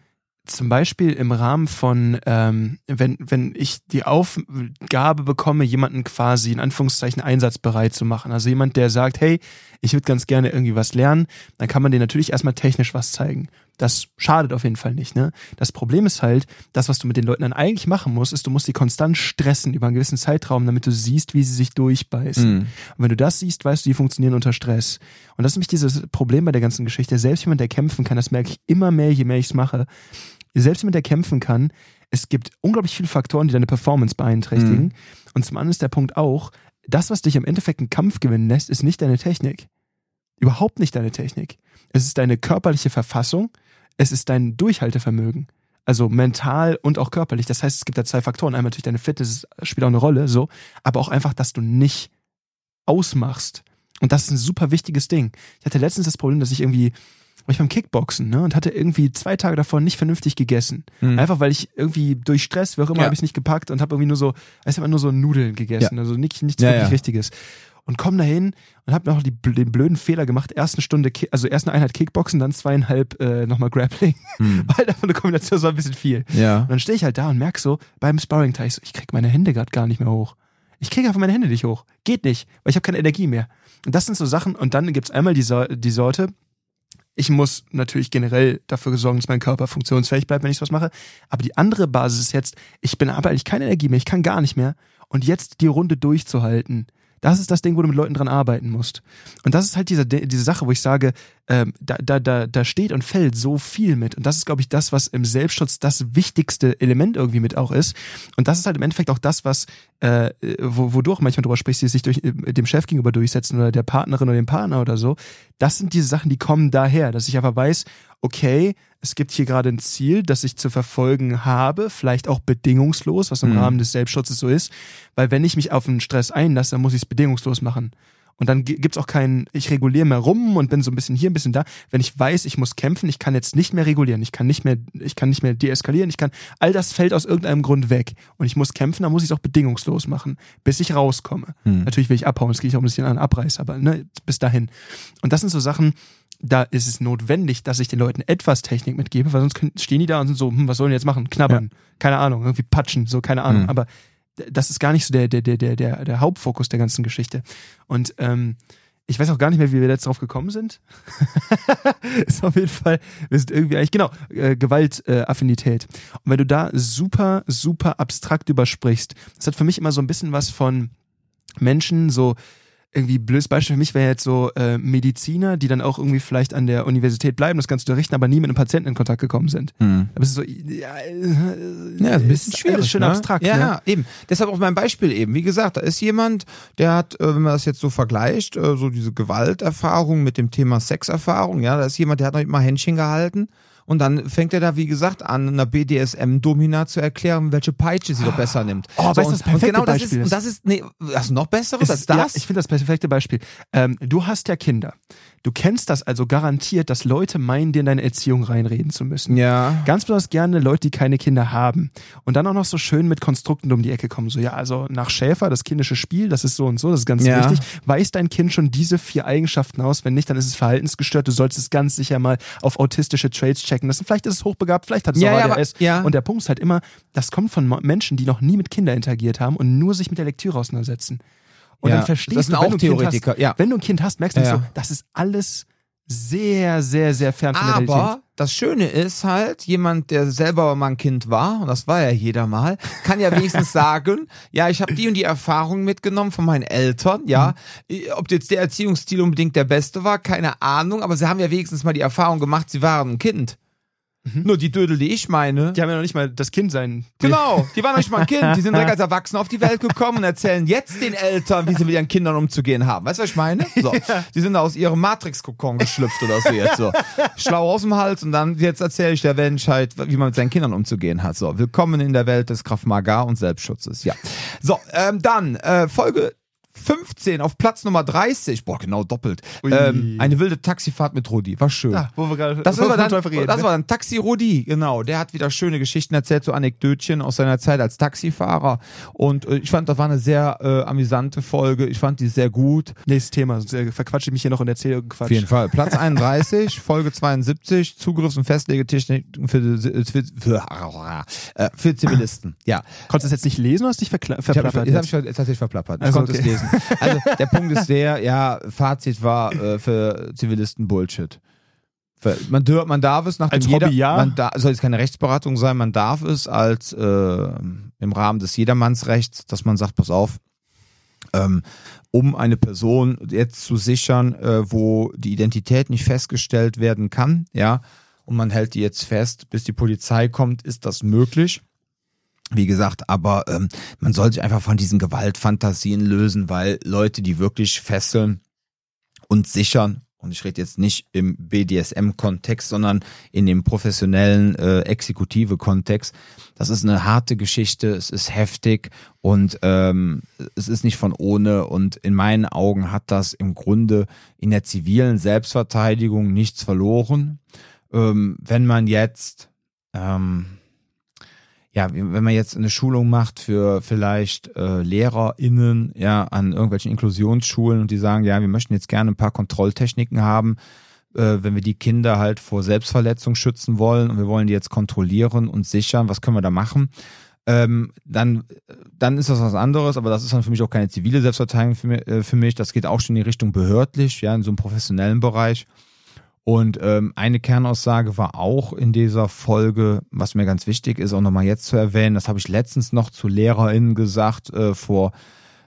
zum Beispiel im Rahmen von, ähm, wenn, wenn ich die Aufgabe bekomme, jemanden quasi in Anführungszeichen einsatzbereit zu machen. Also jemand, der sagt, hey, ich würde ganz gerne irgendwie was lernen, dann kann man dir natürlich erstmal technisch was zeigen. Das schadet auf jeden Fall nicht. Ne? Das Problem ist halt, das, was du mit den Leuten dann eigentlich machen musst, ist, du musst sie konstant stressen über einen gewissen Zeitraum, damit du siehst, wie sie sich durchbeißen. Mhm. Und wenn du das siehst, weißt du, die funktionieren unter Stress. Und das ist nämlich dieses Problem bei der ganzen Geschichte. Selbst jemand, der kämpfen kann, das merke ich immer mehr, je mehr ich es mache. Selbst jemand, der kämpfen kann, es gibt unglaublich viele Faktoren, die deine Performance beeinträchtigen. Mhm. Und zum anderen ist der Punkt auch, das, was dich im Endeffekt einen Kampf gewinnen lässt, ist nicht deine Technik. Überhaupt nicht deine Technik. Es ist deine körperliche Verfassung, es ist dein Durchhaltevermögen. Also mental und auch körperlich. Das heißt, es gibt da zwei Faktoren. Einmal natürlich deine Fitness spielt auch eine Rolle, so, aber auch einfach, dass du nicht ausmachst. Und das ist ein super wichtiges Ding. Ich hatte letztens das Problem, dass ich irgendwie, war ich beim Kickboxen, ne, und hatte irgendwie zwei Tage davor nicht vernünftig gegessen. Mhm. Einfach weil ich irgendwie durch Stress, wie auch immer, Ja. habe ich nicht gepackt und habe irgendwie nur so, du, immer nur so Nudeln gegessen. Also nicht, nichts Ja, wirklich ja. Richtiges. Und komm dahin und habe noch die, den blöden Fehler gemacht, erste Stunde, also erst eine Einheit Kickboxen, dann zweieinhalb äh, nochmal Grappling. Mhm. Weil davon eine Kombination so ein bisschen viel. Ja. Und dann stehe ich halt da und merk so, beim sparring ich so, ich krieg meine Hände gerade gar nicht mehr hoch. Ich kriege einfach meine Hände nicht hoch. Geht nicht, weil ich habe keine Energie mehr. Und das sind so Sachen. Und dann gibt's einmal die, Sor- die Sorte, ich muss natürlich generell dafür sorgen, dass mein Körper funktionsfähig bleibt, wenn ich was mache. Aber die andere Basis ist jetzt, ich bin aber eigentlich keine Energie mehr, ich kann gar nicht mehr. Und jetzt die Runde durchzuhalten. Das ist das Ding, wo du mit Leuten dran arbeiten musst. Und das ist halt diese, diese Sache, wo ich sage, ähm, da, da, da, da steht und fällt so viel mit. Und das ist, glaube ich, das, was im Selbstschutz das wichtigste Element irgendwie mit auch ist. Und das ist halt im Endeffekt auch das, was, äh, wo, wo du auch manchmal drüber sprichst, die sich durch, äh, dem Chef gegenüber durchsetzen oder der Partnerin oder dem Partner oder so. Das sind diese Sachen, die kommen daher, dass ich einfach weiß, okay, es gibt hier gerade ein Ziel, das ich zu verfolgen habe, vielleicht auch bedingungslos, was im Mhm. Rahmen des Selbstschutzes so ist. Weil wenn ich mich auf einen Stress einlasse, dann muss ich es bedingungslos machen. Und dann gi- gibt's auch keinen, ich reguliere mehr rum und bin so ein bisschen hier, ein bisschen da. Wenn ich weiß, ich muss kämpfen, ich kann jetzt nicht mehr regulieren, ich kann nicht mehr, ich kann nicht mehr deeskalieren, ich kann, all das fällt aus irgendeinem Grund weg. Und ich muss kämpfen, dann muss ich es auch bedingungslos machen, bis ich rauskomme. Hm. Natürlich will ich abhauen, das gehe ich auch ein bisschen an Abreiß, aber ne, bis dahin. Und das sind so Sachen, da ist es notwendig, dass ich den Leuten etwas Technik mitgebe, weil sonst stehen die da und sind so, hm, was sollen die jetzt machen? Knabbern, keine Ahnung, irgendwie patschen, so, keine Ahnung. Mhm. Aber das ist gar nicht so der, der, der, der, der, Hauptfokus der ganzen Geschichte. Und ähm, ich weiß auch gar nicht mehr, wie wir jetzt drauf gekommen sind. ist auf jeden Fall, wir sind irgendwie eigentlich, genau, äh, Gewaltaffinität. Äh, und wenn du da super, super abstrakt übersprichst, das hat für mich immer so ein bisschen was von Menschen, so irgendwie blödes Beispiel für mich wäre jetzt so äh, Mediziner, die dann auch irgendwie vielleicht an der Universität bleiben, das Ganze unterrichten, aber nie mit einem Patienten in Kontakt gekommen sind. Hm. Da bist du so, ja, äh, Ja, ist ein bisschen ist schwierig. schön ne? abstrakt. Ja, ne? ja, eben. Deshalb auch mein Beispiel eben. Wie gesagt, da ist jemand, der hat, äh, wenn man das jetzt so vergleicht, äh, so diese Gewalterfahrung mit dem Thema Sexerfahrung, ja, da ist jemand, der hat noch immer Händchen gehalten. Und dann fängt er da, wie gesagt, an, einer BDSM-Domina zu erklären, welche Peitsche sie doch besser nimmt. Oh, weißt du, das perfekte und genau das Beispiel ist, ist? und das ist, nee, hast du noch besseres Ist- als das? Ja, ich finde das perfekte Beispiel. Ähm, du hast ja Kinder. Du kennst das also garantiert, dass Leute meinen, dir in deine Erziehung reinreden zu müssen. ja. Ganz besonders gerne Leute, die keine Kinder haben. Und dann auch noch so schön mit Konstrukten um die Ecke kommen. So, ja, also nach Schäfer, das kindische Spiel, das ist so und so, das ist ganz Ja. wichtig. Weiß dein Kind schon diese vier Eigenschaften aus? Wenn nicht, dann ist es verhaltensgestört. Du solltest es ganz sicher mal auf autistische Traits checken lassen. Vielleicht ist es hochbegabt, vielleicht hat es Ja, auch ja, aber- ADHS. ja. Und der Punkt ist halt immer, das kommt von Menschen, die noch nie mit Kindern interagiert haben und nur sich mit der Lektüre auseinandersetzen. Und Ja, dann verstehst das sind du, wenn auch du ein Kind Theoretiker, hast, ja. wenn du ein Kind hast, merkst du Ja, so, das ist alles sehr, sehr, sehr fern von der Realität. Aber das Schöne ist halt, jemand, der selber mal ein Kind war, und das war ja jeder mal, kann ja wenigstens sagen, ja, ich habe die und die Erfahrung mitgenommen von meinen Eltern, ja. Ob jetzt der Erziehungsstil unbedingt der beste war, keine Ahnung, aber sie haben ja wenigstens mal die Erfahrung gemacht, sie waren ein Kind. Nur die Dödel, die ich meine. Die haben ja noch nicht mal das Kind sein. Genau, die waren noch nicht mal ein Kind, die sind direkt als Erwachsene auf die Welt gekommen und erzählen jetzt den Eltern, wie sie mit ihren Kindern umzugehen haben. Weißt du, was ich meine? So, die sind da aus ihrem Matrix-Kokon geschlüpft oder so jetzt so. Schlau aus dem Hals und dann, jetzt erzähle ich der Menschheit, wie man mit seinen Kindern umzugehen hat. So, willkommen in der Welt des Krav Maga und Selbstschutzes. Ja. So, ähm, dann, äh, Folge 15 auf Platz Nummer 30. Boah, genau doppelt. Ähm, eine wilde Taxifahrt mit Rudi. War schön. Ah, wo wir gerade Das war, dann, reden, das ne? war dann Taxi Rudi, genau. Der hat wieder schöne Geschichten erzählt, so Anekdötchen aus seiner Zeit als Taxifahrer. Und äh, ich fand, das war eine sehr äh, amüsante Folge. Ich fand die sehr gut. Nächstes Thema, sonst äh, verquatsche ich mich hier noch und erzähle irgendeinen Quatsch. Auf jeden Fall. Platz 31, Folge 72, Zugriffs- und Festlegetechniken für, für, für, äh, für Zivilisten. Ja. Konntest du das jetzt nicht lesen oder hast dich verkla- Ich habe verplappert? mich, hab ich jetzt tatsächlich verplappert. Ich Also, konnte okay. es lesen. Also der Punkt ist der, ja, Fazit war äh, für Zivilisten Bullshit. Man, dür, man darf es nach Als dem Hobby jeder, ja. man da, soll jetzt keine Rechtsberatung sein, man darf es als äh, im Rahmen des Jedermannsrechts, dass man sagt, pass auf, ähm, um eine Person jetzt zu sichern, äh, wo die Identität nicht festgestellt werden kann, ja, und man hält die jetzt fest, bis die Polizei kommt, ist das möglich. Wie gesagt, aber ähm, man soll sich einfach von diesen Gewaltfantasien lösen, weil Leute, die wirklich fesseln und sichern, und ich rede jetzt nicht im BDSM-Kontext, sondern in dem professionellen äh, exekutive Kontext. Das ist eine harte Geschichte, es ist heftig und ähm, es ist nicht von ohne. Und in meinen Augen hat das im Grunde in der zivilen Selbstverteidigung nichts verloren. Ähm, wenn man jetzt ähm, ja, wenn man jetzt eine Schulung macht für vielleicht äh, LehrerInnen, ja, an irgendwelchen Inklusionsschulen und die sagen, ja, wir möchten jetzt gerne ein paar Kontrolltechniken haben, äh, wenn wir die Kinder halt vor Selbstverletzung schützen wollen und wir wollen die jetzt kontrollieren und sichern, was können wir da machen? Ähm, dann, dann ist das was anderes, aber das ist dann für mich auch keine zivile Selbstverteidigung für äh, für mich. Das geht auch schon in die Richtung behördlich, ja, in so einem professionellen Bereich. Und ähm, eine Kernaussage war auch in dieser Folge, was mir ganz wichtig ist, auch nochmal jetzt zu erwähnen, das habe ich letztens noch zu LehrerInnen gesagt äh, vor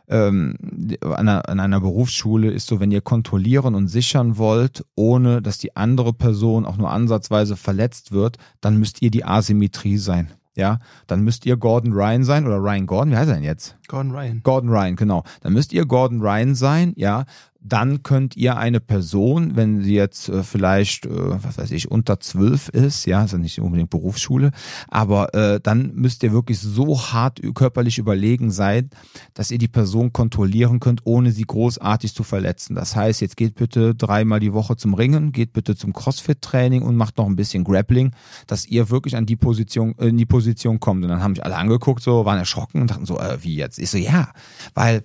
ähm, an, einer, an einer Berufsschule, ist so, wenn ihr kontrollieren und sichern wollt, ohne dass die andere Person auch nur ansatzweise verletzt wird, dann müsst ihr die Asymmetrie sein. Ja, dann müsst ihr Gordon Ryan sein oder Ryan Gordon, wie heißt er denn jetzt? Gordon Ryan. Gordon Ryan, genau. Dann müsst ihr Gordon Ryan sein, ja. Dann könnt ihr eine Person, wenn sie jetzt äh, vielleicht, äh, was weiß ich, unter zwölf ist, ja, ist ja nicht unbedingt Berufsschule, aber äh, dann müsst ihr wirklich so hart körperlich überlegen sein, dass ihr die Person kontrollieren könnt, ohne sie großartig zu verletzen. Das heißt, jetzt geht bitte dreimal die Woche zum Ringen, geht bitte zum Crossfit-Training und macht noch ein bisschen Grappling, dass ihr wirklich an die Position, äh, in die Position kommt. Und dann haben mich alle angeguckt, so, waren erschrocken und dachten so, äh, wie jetzt? Ich so, ja, weil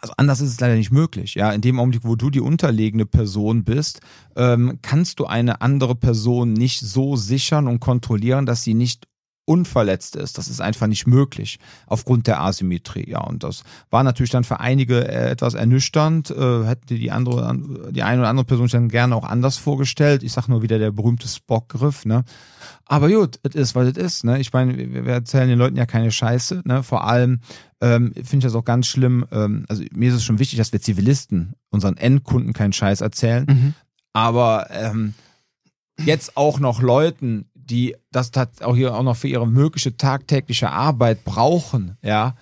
also anders ist es leider nicht möglich. Ja, in dem Augenblick, wo du die unterlegene Person bist, ähm, kannst du eine andere Person nicht so sichern und kontrollieren, dass sie nicht unverletzt ist. Das ist einfach nicht möglich aufgrund der Asymmetrie. Ja, und das war natürlich dann für einige äh, etwas ernüchternd. Äh, hätte die andere, die eine oder andere Person sich dann gerne auch anders vorgestellt. Ich sag nur wieder der berühmte Spock-Griff. Ne? Aber gut, es ist, was es ist. Ne? Ich meine, wir wir erzählen den Leuten ja keine Scheiße. Ne? Vor allem ähm, finde ich das auch ganz schlimm. Ähm, also mir ist es schon wichtig, dass wir Zivilisten unseren Endkunden keinen Scheiß erzählen. Mhm. Aber ähm, jetzt auch noch Leuten, die das auch hier auch noch für ihre mögliche tagtägliche Arbeit brauchen, ja,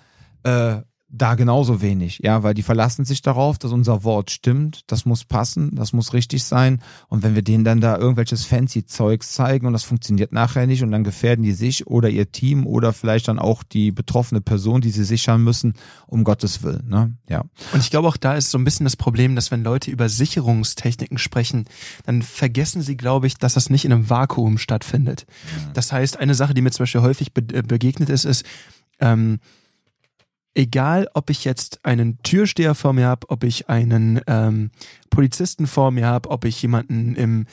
äh, da genauso wenig, ja, weil die verlassen sich darauf, dass unser Wort stimmt, das muss passen, das muss richtig sein und wenn wir denen dann da irgendwelches fancy Zeugs zeigen und das funktioniert nachher nicht und dann gefährden die sich oder ihr Team oder vielleicht dann auch die betroffene Person, die sie sichern müssen, um Gottes Willen, ne, ja. Und ich glaube auch da ist so ein bisschen das Problem, dass wenn Leute über Sicherungstechniken sprechen, dann vergessen sie, glaube ich, dass das nicht in einem Vakuum stattfindet. Das heißt, eine Sache, die mir zum Beispiel häufig be äh, begegnet ist, ist, ähm, egal ob ich jetzt einen Türsteher vor mir habe, ob ich einen ähm, Polizisten vor mir habe, ob ich jemanden im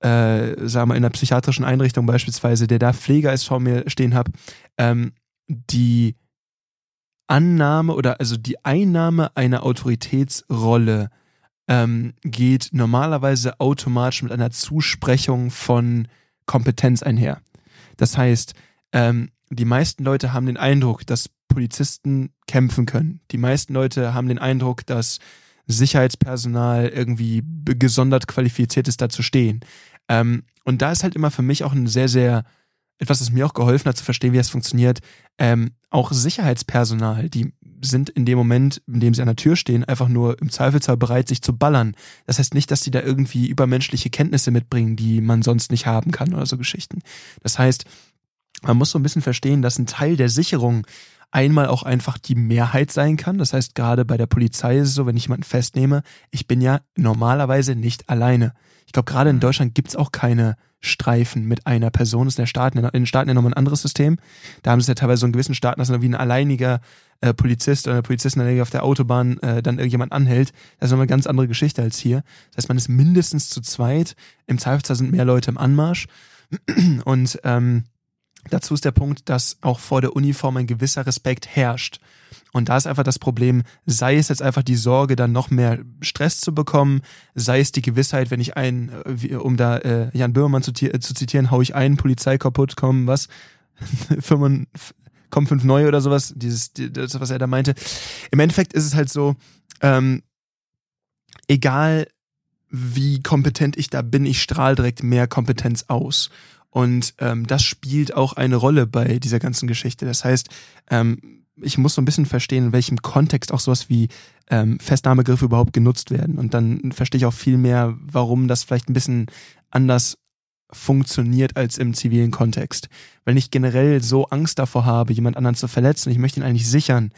äh, sagen wir, in einer psychiatrischen Einrichtung beispielsweise, der da Pfleger ist, vor mir stehen habe, ähm, die Annahme oder also die Einnahme einer Autoritätsrolle ähm, geht normalerweise automatisch mit einer Zusprechung von Kompetenz einher. Das heißt, ähm, die meisten Leute haben den Eindruck, dass Polizisten kämpfen können. Die meisten Leute haben den Eindruck, dass Sicherheitspersonal irgendwie gesondert qualifiziert ist, da zu stehen. Ähm, und da ist halt immer für mich auch ein sehr, sehr, etwas, das mir auch geholfen hat zu verstehen, wie das funktioniert, ähm, auch Sicherheitspersonal, die sind in dem Moment, in dem sie an der Tür stehen, einfach nur im Zweifelsfall bereit, sich zu ballern. Das heißt nicht, dass sie da irgendwie übermenschliche Kenntnisse mitbringen, die man sonst nicht haben kann oder so Geschichten. Das heißt, man muss so ein bisschen verstehen, dass ein Teil der Sicherung einmal auch einfach die Mehrheit sein kann. Das heißt, gerade bei der Polizei ist es so, wenn ich jemanden festnehme, ich bin ja normalerweise nicht alleine. Ich glaube, gerade in Deutschland gibt's auch keine Streifen mit einer Person. Das ist in, der Staaten, in den Staaten ja nochmal ein anderes System. Da haben sie ja teilweise so in gewissen Staaten, dass dann wie ein alleiniger äh, Polizist oder eine Polizistin der auf der Autobahn äh, dann irgendjemand anhält. Das ist nochmal eine ganz andere Geschichte als hier. Das heißt, man ist mindestens zu zweit. Im Zweifelsfall sind mehr Leute im Anmarsch. Und ähm, Dazu ist der Punkt, dass auch vor der Uniform ein gewisser Respekt herrscht. Und da ist einfach das Problem, sei es jetzt einfach die Sorge, dann noch mehr Stress zu bekommen, sei es die Gewissheit, wenn ich einen, äh, um da äh, Jan Böhmermann zu, äh, zu zitieren, hau ich einen Polizei kaputt, kommen was, kommen fünf neue oder sowas, dieses, das, was er da meinte. Im Endeffekt ist es halt so, ähm, egal wie kompetent ich da bin, ich strahle direkt mehr Kompetenz aus. Und ähm, das spielt auch eine Rolle bei dieser ganzen Geschichte. Das heißt, ähm, ich muss so ein bisschen verstehen, in welchem Kontext auch sowas wie ähm, Festnahmegriffe überhaupt genutzt werden. Und dann verstehe ich auch viel mehr, warum das vielleicht ein bisschen anders funktioniert als im zivilen Kontext. Wenn ich generell so Angst davor habe, jemand anderen zu verletzen, ich möchte ihn eigentlich sichern,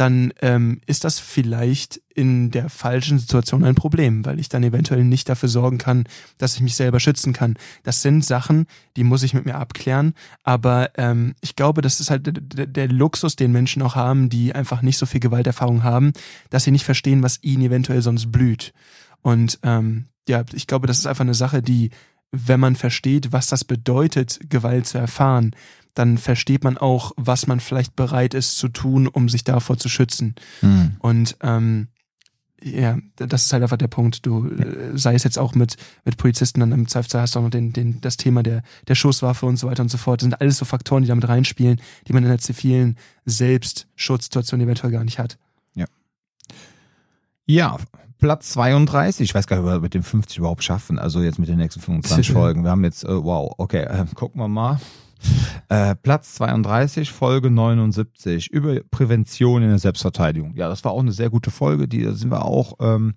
dann ähm, ist das vielleicht in der falschen Situation ein Problem, weil ich dann eventuell nicht dafür sorgen kann, dass ich mich selber schützen kann. Das sind Sachen, die muss ich mit mir abklären, aber ähm, ich glaube, das ist halt der, der Luxus, den Menschen auch haben, die einfach nicht so viel Gewalterfahrung haben, dass sie nicht verstehen, was ihnen eventuell sonst blüht. Und ähm, ja, ich glaube, das ist einfach eine Sache, die, wenn man versteht, was das bedeutet, Gewalt zu erfahren, dann versteht man auch, was man vielleicht bereit ist zu tun, um sich davor zu schützen. Mhm. Und ähm, ja, das ist halt einfach der Punkt. Du äh, sei es jetzt auch mit mit Polizisten, dann im Zweifelsfall hast du auch noch den, den das Thema der der Schusswaffe und so weiter und so fort. Das sind alles so Faktoren, die damit reinspielen, die man in der zivilen Selbstschutzsituation eventuell gar nicht hat. Ja. Ja, Platz 32. Ich weiß gar nicht, ob wir mit dem 50 überhaupt schaffen. Also jetzt mit den nächsten 25 Folgen. Wir haben jetzt, äh, wow, okay, äh, gucken wir mal. Äh, Platz 32, Folge 79 über Prävention in der Selbstverteidigung. Ja, das war auch eine sehr gute Folge. Die da sind wir auch ähm,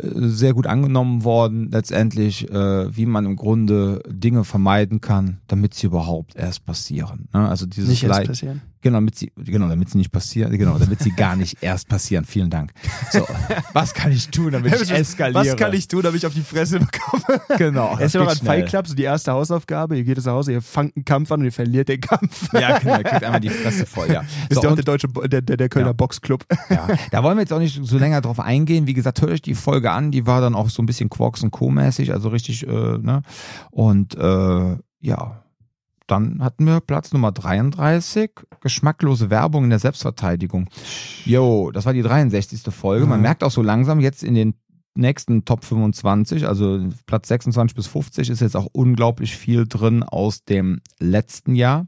sehr gut angenommen worden, letztendlich, äh, wie man im Grunde Dinge vermeiden kann, damit sie überhaupt erst passieren. Ne? Also dieses Nicht erst passieren. Genau, damit sie, genau, damit sie nicht passieren, genau, damit sie gar nicht erst passieren. Vielen Dank. So, was kann ich tun, damit ich eskaliere? Was kann ich tun, damit ich auf die Fresse bekomme? Genau. Es ist ja noch ein Fight Club, so die erste Hausaufgabe. Ihr geht jetzt nach Hause, ihr fangt einen Kampf an und ihr verliert den Kampf. Ja, genau, ihr kriegt einmal die Fresse voll, ja. Ist so, der, der deutsche, der, der, der Kölner ja. Boxclub. Ja, da wollen wir jetzt auch nicht so länger drauf eingehen. Wie gesagt, hört euch die Folge an, die war dann auch so ein bisschen Quarks und Co-mäßig, also richtig, äh, ne? Und äh, ja, dann hatten wir Platz Nummer 33, geschmacklose Werbung in der Selbstverteidigung. Jo, das war die 63. Folge. Man mhm. merkt auch so langsam jetzt in den nächsten Top 25, also Platz 26 bis 50 ist jetzt auch unglaublich viel drin aus dem letzten Jahr.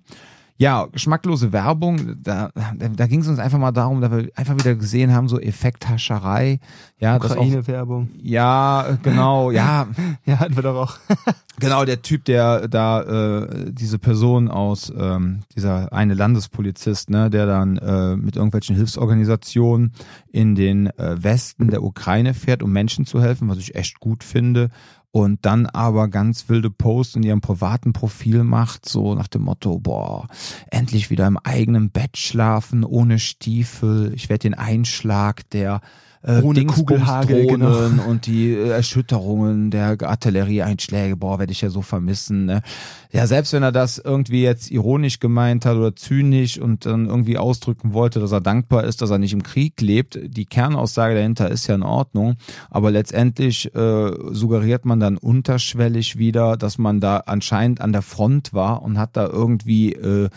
Ja, geschmacklose Werbung, da, da, ging es uns einfach mal darum, dass wir einfach wieder gesehen haben, so Effekthascherei. Ja, Ukraine-Werbung. Ja, genau, ja. ja, hatten wir doch auch. genau, der Typ, der da, äh, diese Person aus, ähm, dieser eine Landespolizist, ne, der dann äh, mit irgendwelchen Hilfsorganisationen in den äh, Westen der Ukraine fährt, um Menschen zu helfen, was ich echt gut finde und dann aber ganz wilde Posts in ihrem privaten Profil macht, so nach dem Motto, boah, endlich wieder im eigenen Bett schlafen, ohne Stiefel, ich werde den Einschlag der äh, ohne Kugelhagel genau. und die äh, Erschütterungen der Artillerieeinschläge, boah, werde ich ja so vermissen. Ne? Ja, selbst wenn er das irgendwie jetzt ironisch gemeint hat oder zynisch und dann irgendwie ausdrücken wollte, dass er dankbar ist, dass er nicht im Krieg lebt, die Kernaussage dahinter ist ja in Ordnung, aber letztendlich äh, suggeriert man dann unterschwellig wieder, dass man da anscheinend an der Front war und hat da irgendwie äh,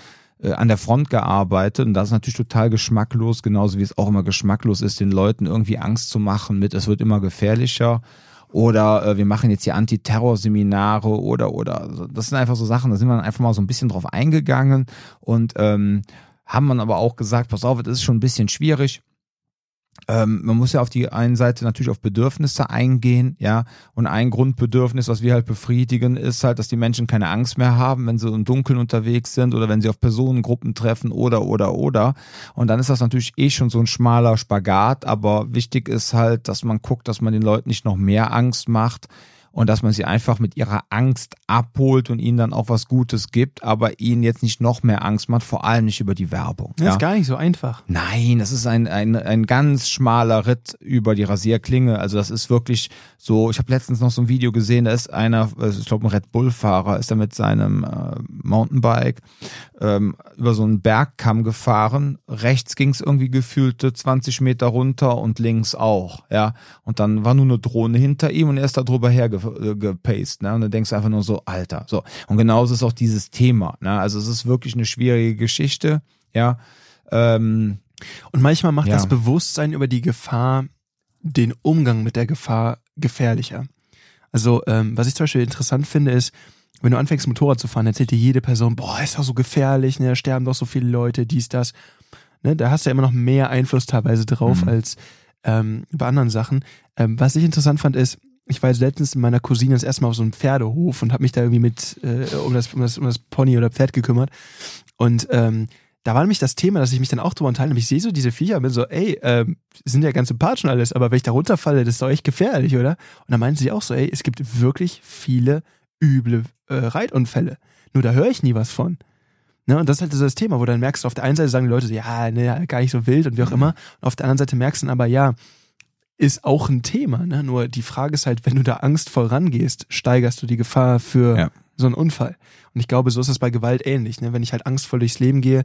an der Front gearbeitet. Und das ist natürlich total geschmacklos, genauso wie es auch immer geschmacklos ist, den Leuten irgendwie Angst zu machen mit, es wird immer gefährlicher. Oder äh, wir machen jetzt hier Antiterrorseminare oder oder das sind einfach so Sachen, da sind wir einfach mal so ein bisschen drauf eingegangen. Und ähm, haben man aber auch gesagt, pass auf, das ist schon ein bisschen schwierig ähm, man muss ja auf die einen Seite natürlich auf Bedürfnisse eingehen, ja. Und ein Grundbedürfnis, was wir halt befriedigen, ist halt, dass die Menschen keine Angst mehr haben, wenn sie im Dunkeln unterwegs sind oder wenn sie auf Personengruppen treffen oder, oder, oder. Und dann ist das natürlich eh schon so ein schmaler Spagat, aber wichtig ist halt, dass man guckt, dass man den Leuten nicht noch mehr Angst macht, und dass man sie einfach mit ihrer Angst abholt und ihnen dann auch was Gutes gibt, aber ihnen jetzt nicht noch mehr Angst macht, vor allem nicht über die Werbung. Das ja. ist gar nicht so einfach. Nein, das ist ein, ein, ein ganz schmaler Ritt über die Rasierklinge. Also das ist wirklich so, ich habe letztens noch so ein Video gesehen, da ist einer, also ich glaube ein Red Bull-Fahrer, ist da mit seinem äh, Mountainbike ähm, über so einen Bergkamm gefahren. Rechts ging es irgendwie gefühlte 20 Meter runter und links auch, ja. Und dann war nur eine Drohne hinter ihm und er ist da drüber hergepaced, ne? Und dann denkst du einfach nur so, Alter, so. Und genauso ist auch dieses Thema, ne? Also es ist wirklich eine schwierige Geschichte, ja. Ähm, Und manchmal macht Ja. das Bewusstsein über die Gefahr den Umgang mit der Gefahr gefährlicher. Also, ähm, was ich zum Beispiel interessant finde, ist, wenn du anfängst, Motorrad zu fahren, erzählt dir jede Person, boah, ist doch so gefährlich, ne, da sterben doch so viele Leute, dies, das. Ne, da hast du ja immer noch mehr Einfluss teilweise drauf Mhm. als ähm, bei anderen Sachen. Ähm, was ich interessant fand, ist, ich war jetzt letztens mit meiner Cousine das erste Mal auf so einem Pferdehof und habe mich da irgendwie mit äh, um, das, um, das, um das Pony oder Pferd gekümmert. Und ähm, da war nämlich das Thema, dass ich mich dann auch drüber unterhalte. Ich sehe so diese Viecher und bin so, ey, ähm, sind ja ganz sympathisch und alles, aber wenn ich da runterfalle, das ist doch echt gefährlich, oder? Und dann meinten sie auch so, ey, es gibt wirklich viele üble äh, Reitunfälle. Nur da höre ich nie was von. Ne, und das ist halt so das Thema, wo dann merkst du, auf der einen Seite sagen die Leute so, ja, ne, gar nicht so wild und wie auch immer. Und auf der anderen Seite merkst du dann aber, ja, ist auch ein Thema. Ne? Nur die Frage ist halt, wenn du da angstvoll rangehst, steigerst du die Gefahr für Ja. so einen Unfall. Und ich glaube, so ist es bei Gewalt ähnlich. Ne? Wenn ich halt angstvoll durchs Leben gehe,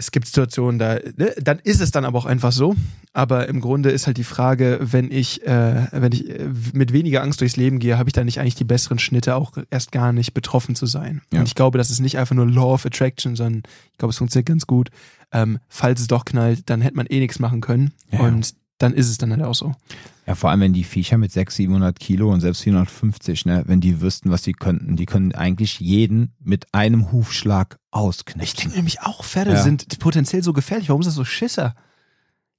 es gibt Situationen, da, ne, dann ist es dann aber auch einfach so. Aber im Grunde ist halt die Frage, wenn ich, äh, wenn ich äh, mit weniger Angst durchs Leben gehe, habe ich da nicht eigentlich die besseren Schnitte, auch erst gar nicht betroffen zu sein. Ja. Und ich glaube, das ist nicht einfach nur Law of Attraction, sondern ich glaube, es funktioniert ganz gut. Ähm, falls es doch knallt, dann hätte man eh nichts machen können. Ja. Und dann ist es dann halt auch so. Ja, vor allem, wenn die Viecher mit 600, 700 Kilo und selbst 450, ne, wenn die wüssten, was sie könnten, die können eigentlich jeden mit einem Hufschlag Ich ausknipsen. denke nämlich auch, Pferde Ja. sind potenziell so gefährlich. Warum ist das so Schisser?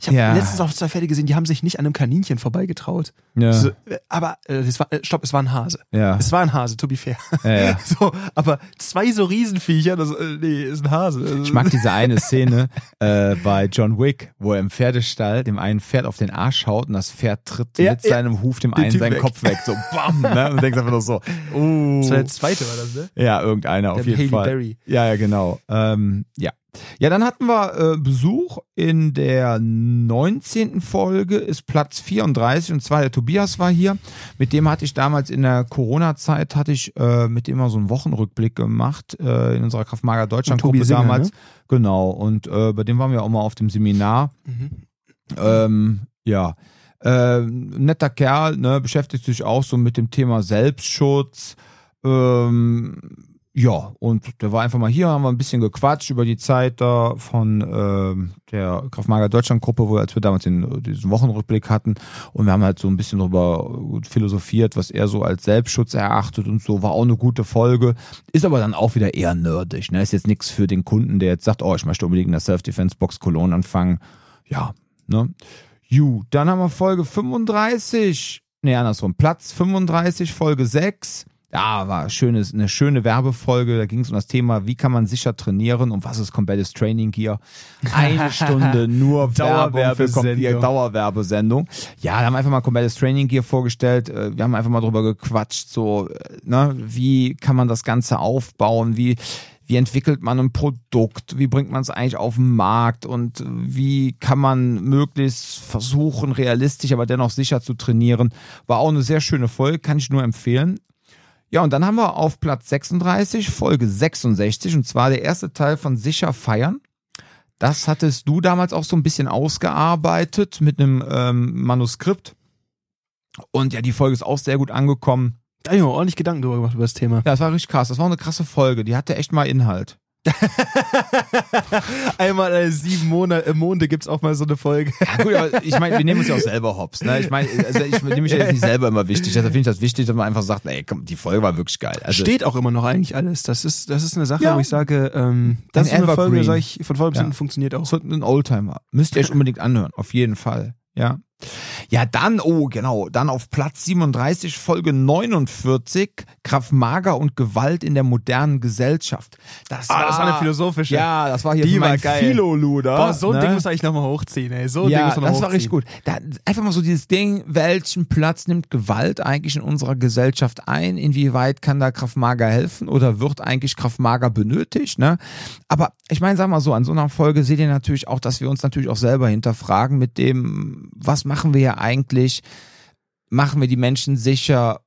Ich habe Ja. letztens auch zwei Pferde gesehen, die haben sich nicht an einem Kaninchen vorbeigetraut. Ja, So, äh, aber äh, war, äh, stopp, es war ein Hase. ja, Es war ein Hase, to be fair. ja, ja. So, aber zwei so Riesenviecher, das, äh, nee, ist ein Hase. Also, Ich mag diese eine Szene äh, bei John Wick, wo er im Pferdestall dem einen Pferd auf den Arsch haut und das Pferd tritt mit seinem Huf dem einen Typ seinen weg. Kopf weg, so bam, ne? Und denkst einfach nur so, uh. Das war der zweite, war das, ne? Ja, irgendeiner auf Der jeden Haley Fall. Berry. Ja, ja, genau. Ähm, ja. Ja, dann hatten wir äh, Besuch in der 19. Folge, ist Platz 34 und zwar der Tobias war hier. Mit dem hatte ich damals in der Corona-Zeit, hatte ich äh, mit dem mal so einen Wochenrückblick gemacht äh, in unserer Kraftmager Deutschland-Gruppe damals. ne? Genau, und äh, bei dem waren wir auch mal auf dem Seminar. Mhm. Ähm, ja. Äh, netter Kerl, ne, beschäftigt sich auch so mit dem Thema Selbstschutz. Ähm, ja, und der war einfach mal hier, haben wir ein bisschen gequatscht über die Zeit da von ähm, der Kraftmager Deutschland Gruppe, wo als wir damals den, diesen Wochenrückblick hatten. Und wir haben halt so ein bisschen darüber philosophiert, was er so als Selbstschutz erachtet und so, war auch eine gute Folge, ist aber dann auch wieder eher nerdig, ne, ist jetzt nichts für den Kunden, der jetzt sagt, oh, ich möchte unbedingt in der Self-Defense-Box Cologne anfangen, ja, ne. Ju, dann haben wir Folge 35, nee, andersrum, Platz 35, Folge 6. Ja, war schönes, eine schöne Werbefolge. Da ging es um das Thema, wie kann man sicher trainieren und was ist Competitive Training Gear. Eine Stunde nur Dauerwerbesendung. Dauerwerbesendung. Ja, da haben wir einfach mal Competitive Training Gear vorgestellt. Äh, Wir haben einfach mal drüber gequatscht, so, äh, ne, wie kann man das Ganze aufbauen, wie, wie entwickelt man ein Produkt, wie bringt man es eigentlich auf den Markt und wie kann man möglichst versuchen, realistisch, aber dennoch sicher zu trainieren. War auch eine sehr schöne Folge, kann ich nur empfehlen. Ja, und dann haben wir auf Platz 36 Folge 66 und zwar der erste Teil von Sicher feiern. Das hattest du damals auch so ein bisschen ausgearbeitet mit einem ähm, Manuskript. Und ja, die Folge ist auch sehr gut angekommen. Da hab ich mir ordentlich Gedanken drüber gemacht über das Thema. Ja, das war richtig krass. Das war eine krasse Folge. Die hatte echt mal Inhalt. Einmal alle sieben Monate, äh, Monde gibt's auch mal so eine Folge. Ja, gut, aber ich meine, wir nehmen uns ja auch selber hops. Ne? Ich meine, also ich nehme mich ja jetzt nicht selber immer wichtig. Deshalb finde ich das wichtig, dass man einfach sagt, ey, komm, die Folge war wirklich geil. Also, Steht auch immer noch eigentlich alles. Das ist, das ist eine Sache, Ja. wo ich sage, ähm, das ist eine Folge, Evergreen. sag ich, von vorne bis Ja. funktioniert auch. So ein Oldtimer. Müsst ihr euch unbedingt anhören. Auf jeden Fall. Ja. Ja, dann, oh, genau, dann auf Platz 37, Folge 49, Kraft Mager und Gewalt in der modernen Gesellschaft. Das Ah, das war eine philosophische. Ja, das war hier Die war geil. Philoluder. Boah, so ein ne? Ding muss eigentlich nochmal hochziehen, ey. So ein Ding ja, muss man das war richtig hochziehen. gut. Da, einfach mal so dieses Ding, welchen Platz nimmt Gewalt eigentlich in unserer Gesellschaft ein? Inwieweit kann da Kraftmager helfen oder wird eigentlich Kraftmager benötigt? Ne? Aber ich meine, sag mal so, an so einer Folge seht ihr natürlich auch, dass wir uns natürlich auch selber hinterfragen mit dem, was machen wir ja eigentlich? Machen wir die Menschen sicher?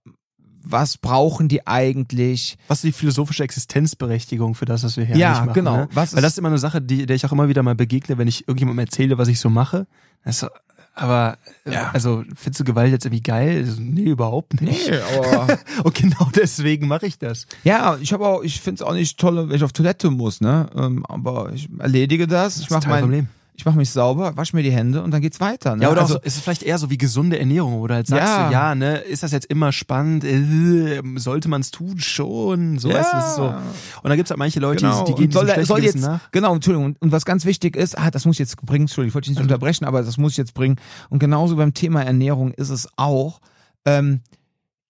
Was brauchen die eigentlich? Was ist die philosophische Existenzberechtigung für das, was wir hier Ja, machen? genau. Ne? Was Weil das ist immer eine Sache, die, der ich auch immer wieder mal begegne, wenn ich irgendjemandem erzähle, was ich so mache. Das aber Ja. also findest du Gewalt jetzt irgendwie geil? Also, nee, überhaupt nicht. aber. Und genau deswegen mache ich das. ja, ich habe auch, ich finde es auch nicht toll, wenn ich auf Toilette muss, ne? Ähm, aber ich erledige das. Ich mache mein, Leben. Ich mache mich sauber, wasche mir die Hände und dann geht's weiter. Ne? Ja, oder also, auch so, ist es vielleicht eher so wie gesunde Ernährung, du halt sagst, Ja. so, ja, ne, ist das jetzt immer spannend, äh, sollte man es tun schon, so, Ja. weißt du, das ist so. Und dann gibt's halt manche Leute, Genau. die, die gehen und soll, diesem soll jetzt, nach. genau, Entschuldigung, und, und was ganz wichtig ist, ah, das muss ich jetzt bringen, Entschuldigung, ich wollte dich nicht unterbrechen, aber das muss ich jetzt bringen. Und genauso beim Thema Ernährung ist es auch, ähm,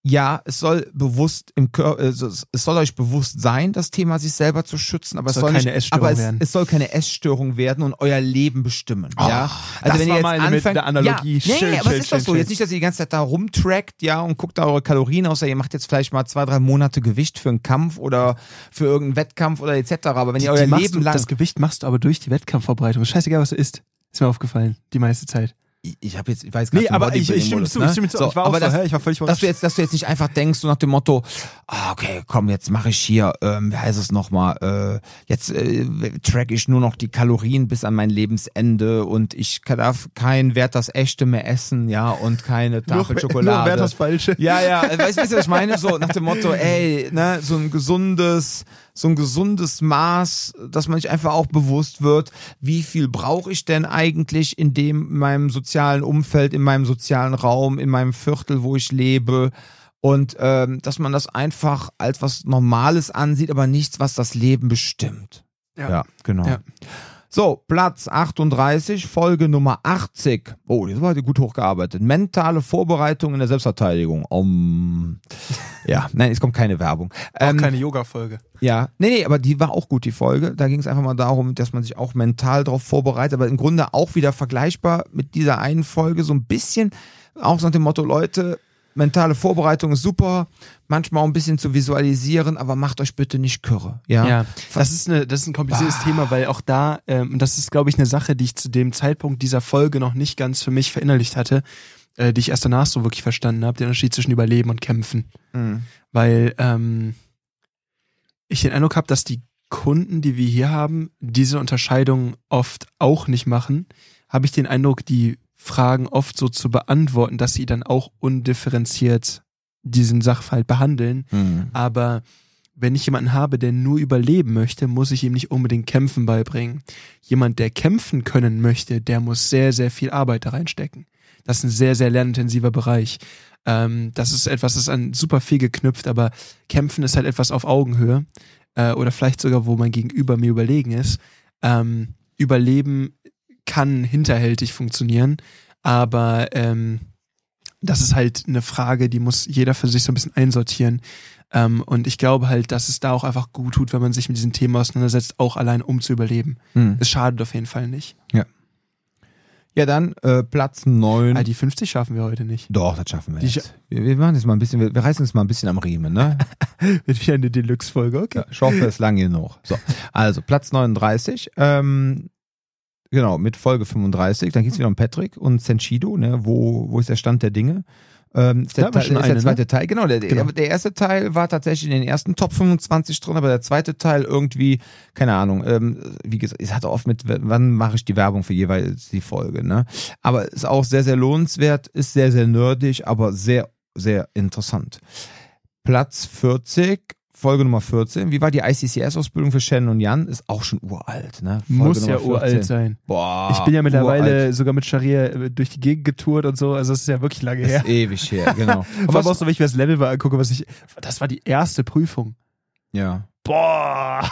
ja, es soll bewusst im Körper, es es soll euch bewusst sein, das Thema sich selber zu schützen, aber es Soll soll, keine nicht, Essstörung aber es, werden. es soll keine Essstörung werden und euer Leben bestimmen. ja, das war mal eine mit der Analogie. Ja, nee, Schön, nee, aber schön, es ist doch schön, so. schön. Jetzt nicht, dass ihr die ganze Zeit da rumtrackt, ja, und guckt da eure Kalorien, außer ihr macht jetzt vielleicht mal zwei, drei Monate Gewicht für einen Kampf oder für irgendeinen Wettkampf oder etc. Aber wenn ihr Die euer machst Leben lang Das Gewicht machst du aber durch die Wettkampfvorbereitung. Scheißegal, was du isst. Ist mir aufgefallen, die meiste Zeit. Ich, ich habe jetzt, ich weiß Nee, nicht, aber ich, ich stimme zu, ich stimme zu. ich war auch aber so, das, hä, ich war völlig dass du jetzt, dass du jetzt nicht einfach denkst, so nach dem Motto, ah, okay, komm, jetzt mache ich hier, ähm, wie heißt es nochmal, äh, jetzt äh, track ich nur noch die Kalorien bis an mein Lebensende und ich darf kein Wert das Echte mehr essen, ja, und keine Tafel Schokolade. Nur wer das Falsche. Ja, ja, äh, weißt du, was ich meine? So nach dem Motto, ey, ne, so ein gesundes, so ein gesundes Maß, dass man sich einfach auch bewusst wird, wie viel brauche ich denn eigentlich in dem, in meinem sozialen Umfeld, in meinem sozialen Raum, in meinem Viertel, wo ich lebe. Und ähm, dass man das einfach als was Normales ansieht, aber nichts, was das Leben bestimmt. Ja. genau. Ja. So, Platz 38, Folge Nummer 80. Oh, das war heute gut hochgearbeitet. Mentale Vorbereitung in der Selbstverteidigung. Um, ja, nein, es kommt keine Werbung. Auch Ähm, keine Yoga-Folge. ja, nee, nee, aber die war auch gut, die Folge. Da ging es einfach mal darum, dass man sich auch mental darauf vorbereitet, aber im Grunde auch wieder vergleichbar mit dieser einen Folge, so ein bisschen auch nach dem Motto, Leute, mentale Vorbereitung ist super, manchmal auch ein bisschen zu visualisieren, aber macht euch bitte nicht kürre. Ja, Ja, das ist, eine, das ist ein kompliziertes Bah. Thema, weil auch da, ähm, und das ist, glaube ich, eine Sache, die ich zu dem Zeitpunkt dieser Folge noch nicht ganz für mich verinnerlicht hatte, äh, die ich erst danach so wirklich verstanden habe, den Unterschied zwischen Überleben und Kämpfen. Mhm. Weil ähm, ich den Eindruck habe, dass die Kunden, die wir hier haben, diese Unterscheidung oft auch nicht machen, habe ich den Eindruck, die Fragen oft so zu beantworten, dass sie dann auch undifferenziert diesen Sachverhalt behandeln. Mhm. Aber wenn ich jemanden habe, der nur überleben möchte, muss ich ihm nicht unbedingt Kämpfen beibringen. Jemand, der kämpfen können möchte, der muss sehr, sehr viel Arbeit da reinstecken. Das ist ein sehr, sehr lernintensiver Bereich. Ähm, das ist etwas, das ist an super viel geknüpft, aber Kämpfen ist halt etwas auf Augenhöhe äh, oder vielleicht sogar, wo mein Gegenüber mir überlegen ist. Ähm, Überleben kann hinterhältig funktionieren, aber ähm, das ist halt eine Frage, die muss jeder für sich so ein bisschen einsortieren. Ähm, und ich glaube halt, dass es da auch einfach gut tut, wenn man sich mit diesem Thema auseinandersetzt, auch allein um zu überleben. Mhm. Es schadet auf jeden Fall nicht. Ja, dann äh, Platz 9. Ah, die 50 schaffen wir heute nicht. Doch, das schaffen wir Die jetzt. Wir, wir machen das mal ein bisschen, wir, wir reißen uns mal ein bisschen am Riemen, ne? Wird wieder eine Deluxe-Folge, okay. Ja, ich hoffe, es lang genug. So, also Platz 39, ähm, genau, mit Folge 35, dann geht's wieder um Patrick und Senshido, ne, wo, wo ist der Stand der Dinge? Ähm, ist der, Teil, schon ist eine, der zweite Teil, genau der, Genau. der erste Teil war tatsächlich in den ersten Top 25 drin, aber der zweite Teil irgendwie, keine Ahnung, ähm, wie gesagt, es hat oft mit, wann mache ich die Werbung für jeweils die Folge, ne? Aber ist auch sehr, sehr lohnenswert, ist sehr, sehr nerdig, aber sehr, sehr interessant. Platz 40, Folge Nummer 14. Wie war die ICCS-Ausbildung für Shannon und Jan? Ist auch schon uralt, ne? Folge Muss ja Nummer 14. uralt sein. Boah. ich bin ja mittlerweile uralt. sogar mit Scharia äh, durch die Gegend getourt und so, also es ist ja wirklich lange her. Ist ewig her, genau. Aber auch so, wenn ich mir das Level mal angucke, was ich, das war die erste Prüfung. ja. Boah!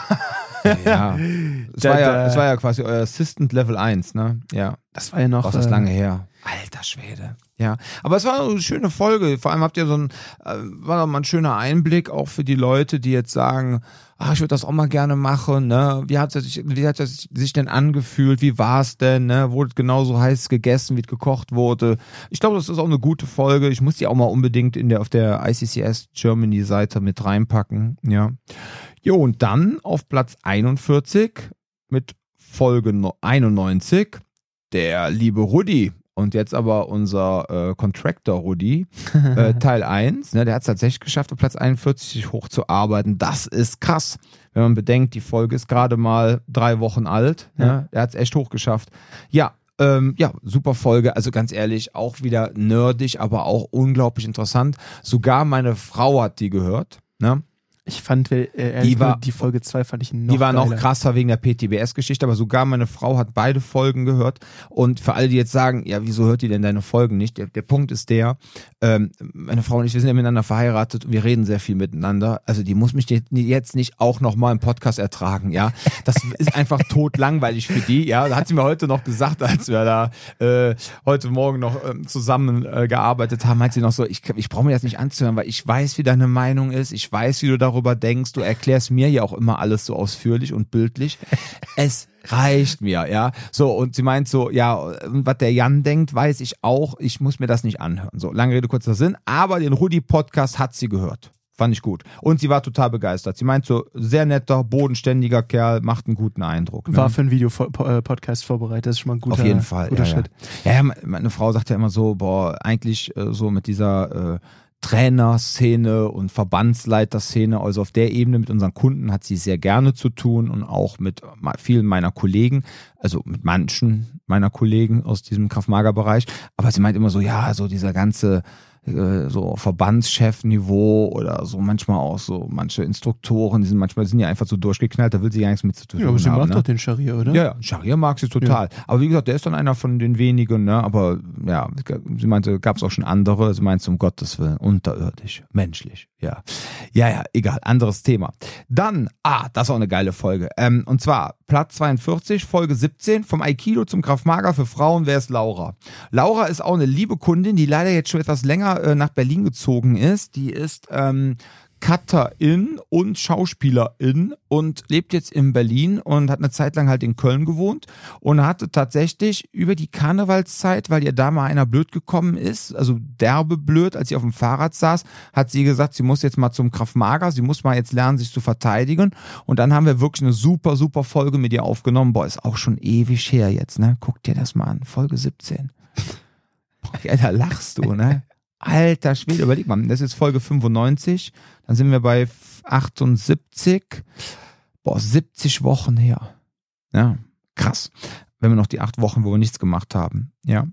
Ja. Es Da- war ja, es war ja quasi euer Assistant Level 1, ne? Ja. Das war ja noch. Auch das äh, lange her. Alter Schwede. Ja. Aber es war eine schöne Folge. Vor allem habt ihr so ein, äh, war mal ein schöner Einblick auch für die Leute, die jetzt sagen, ach, ich würde das auch mal gerne machen, ne? Wie hat es sich, wie hat es sich denn angefühlt? Wie war es denn, ne? Wurde genauso heiß gegessen, wie es gekocht wurde? Ich glaube, das ist auch eine gute Folge. Ich muss die auch mal unbedingt in der, auf der ICCS Germany Seite mit reinpacken, ja. Jo, und dann auf Platz 41 mit Folge no- 91 der liebe Rudi. Und jetzt aber unser äh, Contractor Rudi, äh, Teil 1, ne, der hat es tatsächlich geschafft, auf Platz 41 sich hochzuarbeiten. Das ist krass, wenn man bedenkt, die Folge ist gerade mal drei Wochen alt. Ne? Ja. Der hat es echt hochgeschafft. Ja, Ähm, ja, super Folge. Also ganz ehrlich, auch wieder nerdig, aber auch unglaublich interessant. Sogar meine Frau hat die gehört. Ne? Ich fand, äh, Die war- die Folge 2 fand ich noch Die war noch krasser wegen der PTBS-Geschichte, aber sogar meine Frau hat beide Folgen gehört. Und für alle, die jetzt sagen, ja, wieso hört die denn deine Folgen nicht? Der, der Punkt ist der, ähm, meine Frau und ich, wir sind ja miteinander verheiratet und wir reden sehr viel miteinander. Also die muss mich jetzt nicht auch noch mal im Podcast ertragen, ja. Das ist einfach tot langweilig für die, ja. Da hat sie mir heute noch gesagt, als wir da äh, heute Morgen noch ähm, zusammen äh, gearbeitet haben, hat sie noch so, ich, ich brauche mir das nicht anzuhören, weil ich weiß, wie deine Meinung ist, ich weiß, wie du darüber denkst, du erklärst mir ja auch immer alles so ausführlich und bildlich. Es reicht mir, ja. So, und sie meint so, ja, was der Jan denkt, weiß ich auch, ich muss mir das nicht anhören. So, lange Rede, kurzer Sinn, aber den Rudi-Podcast hat sie gehört. Fand ich gut. Und sie war total begeistert. Sie meint so, sehr netter, bodenständiger Kerl, macht einen guten Eindruck. Ne? War für einen Video-Podcast vorbereitet. Das ist schon mal ein guter, Auf jeden Fall. guter ja, Schritt. Ja. ja, ja, meine Frau sagt ja immer so, boah, eigentlich äh, so mit dieser äh, Trainerszene und Verbandsleiterszene, also auf der Ebene mit unseren Kunden hat sie sehr gerne zu tun und auch mit vielen meiner Kollegen, also mit manchen meiner Kollegen aus diesem Kraftmager-Bereich. Aber sie meint immer so, ja, so dieser ganze äh, so Verbandschef-Niveau oder so manchmal auch so manche Instruktoren, die sind manchmal die sind ja einfach so durchgeknallt, da will sie ja nichts mit zu tun Ja, aber sie haben. macht ne? doch den Scharia, oder? Ja, ja, Scharia mag sie total. Aber wie gesagt, der ist dann einer von den wenigen, ne? Aber ja, sie meinte, gab es auch schon andere. Sie meinte, um Gottes Willen, unterirdisch, menschlich. Ja. Ja, ja, egal, anderes Thema. Dann, ah, das ist auch eine geile Folge. Ähm, und zwar Platz 42, Folge 17, vom Aikido zum Kraftmager für Frauen, wer ist Laura? Laura ist auch eine liebe Kundin, die leider jetzt schon etwas länger äh, nach Berlin gezogen ist. Die ist ähm, Cutterin und Schauspielerin und lebt jetzt in Berlin und hat eine Zeit lang halt in Köln gewohnt und hatte tatsächlich über die Karnevalszeit, weil ihr da mal einer blöd gekommen ist, also derbe blöd, als sie auf dem Fahrrad saß, hat sie gesagt, sie muss jetzt mal zum Kraftmager, sie muss mal jetzt lernen, sich zu verteidigen und dann haben wir wirklich eine super, super Folge mit ihr aufgenommen. Boah, ist auch schon ewig her jetzt, ne? Guck dir das mal an, Folge 17. Boah, ja, da lachst du, ne? Alter Schwede, überleg mal, das ist Folge 95, dann sind wir bei 78, boah, 70 Wochen her. Ja, krass. Wenn wir noch die acht Wochen, wo wir nichts gemacht haben, ja.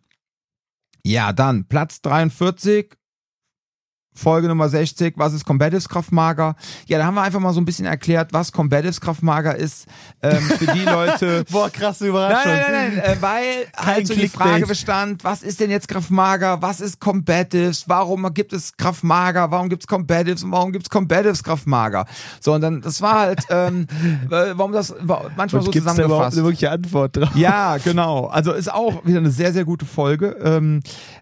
Ja, dann Platz 43, Folge Nummer 60, was ist Combatives Kraftmager? Ja, da haben wir einfach mal so ein bisschen erklärt, was Combatives Kraftmager ist. Ähm, für die Leute, Boah, krasse Nein, Überraschung. nein, nein, nein, äh, weil halt so die. Frage bestand, was ist denn jetzt Kraftmager, was ist Combatives, warum gibt es Kraftmager, warum gibt es Combatives und warum gibt es Combatives Kraftmager? So, und dann, das war halt, ähm, äh, warum das manchmal Und so gibt's da überhaupt zusammengefasst. eine wirkliche Antwort drauf? Ja, genau. Also ist auch wieder eine sehr, sehr gute Folge. Ähm,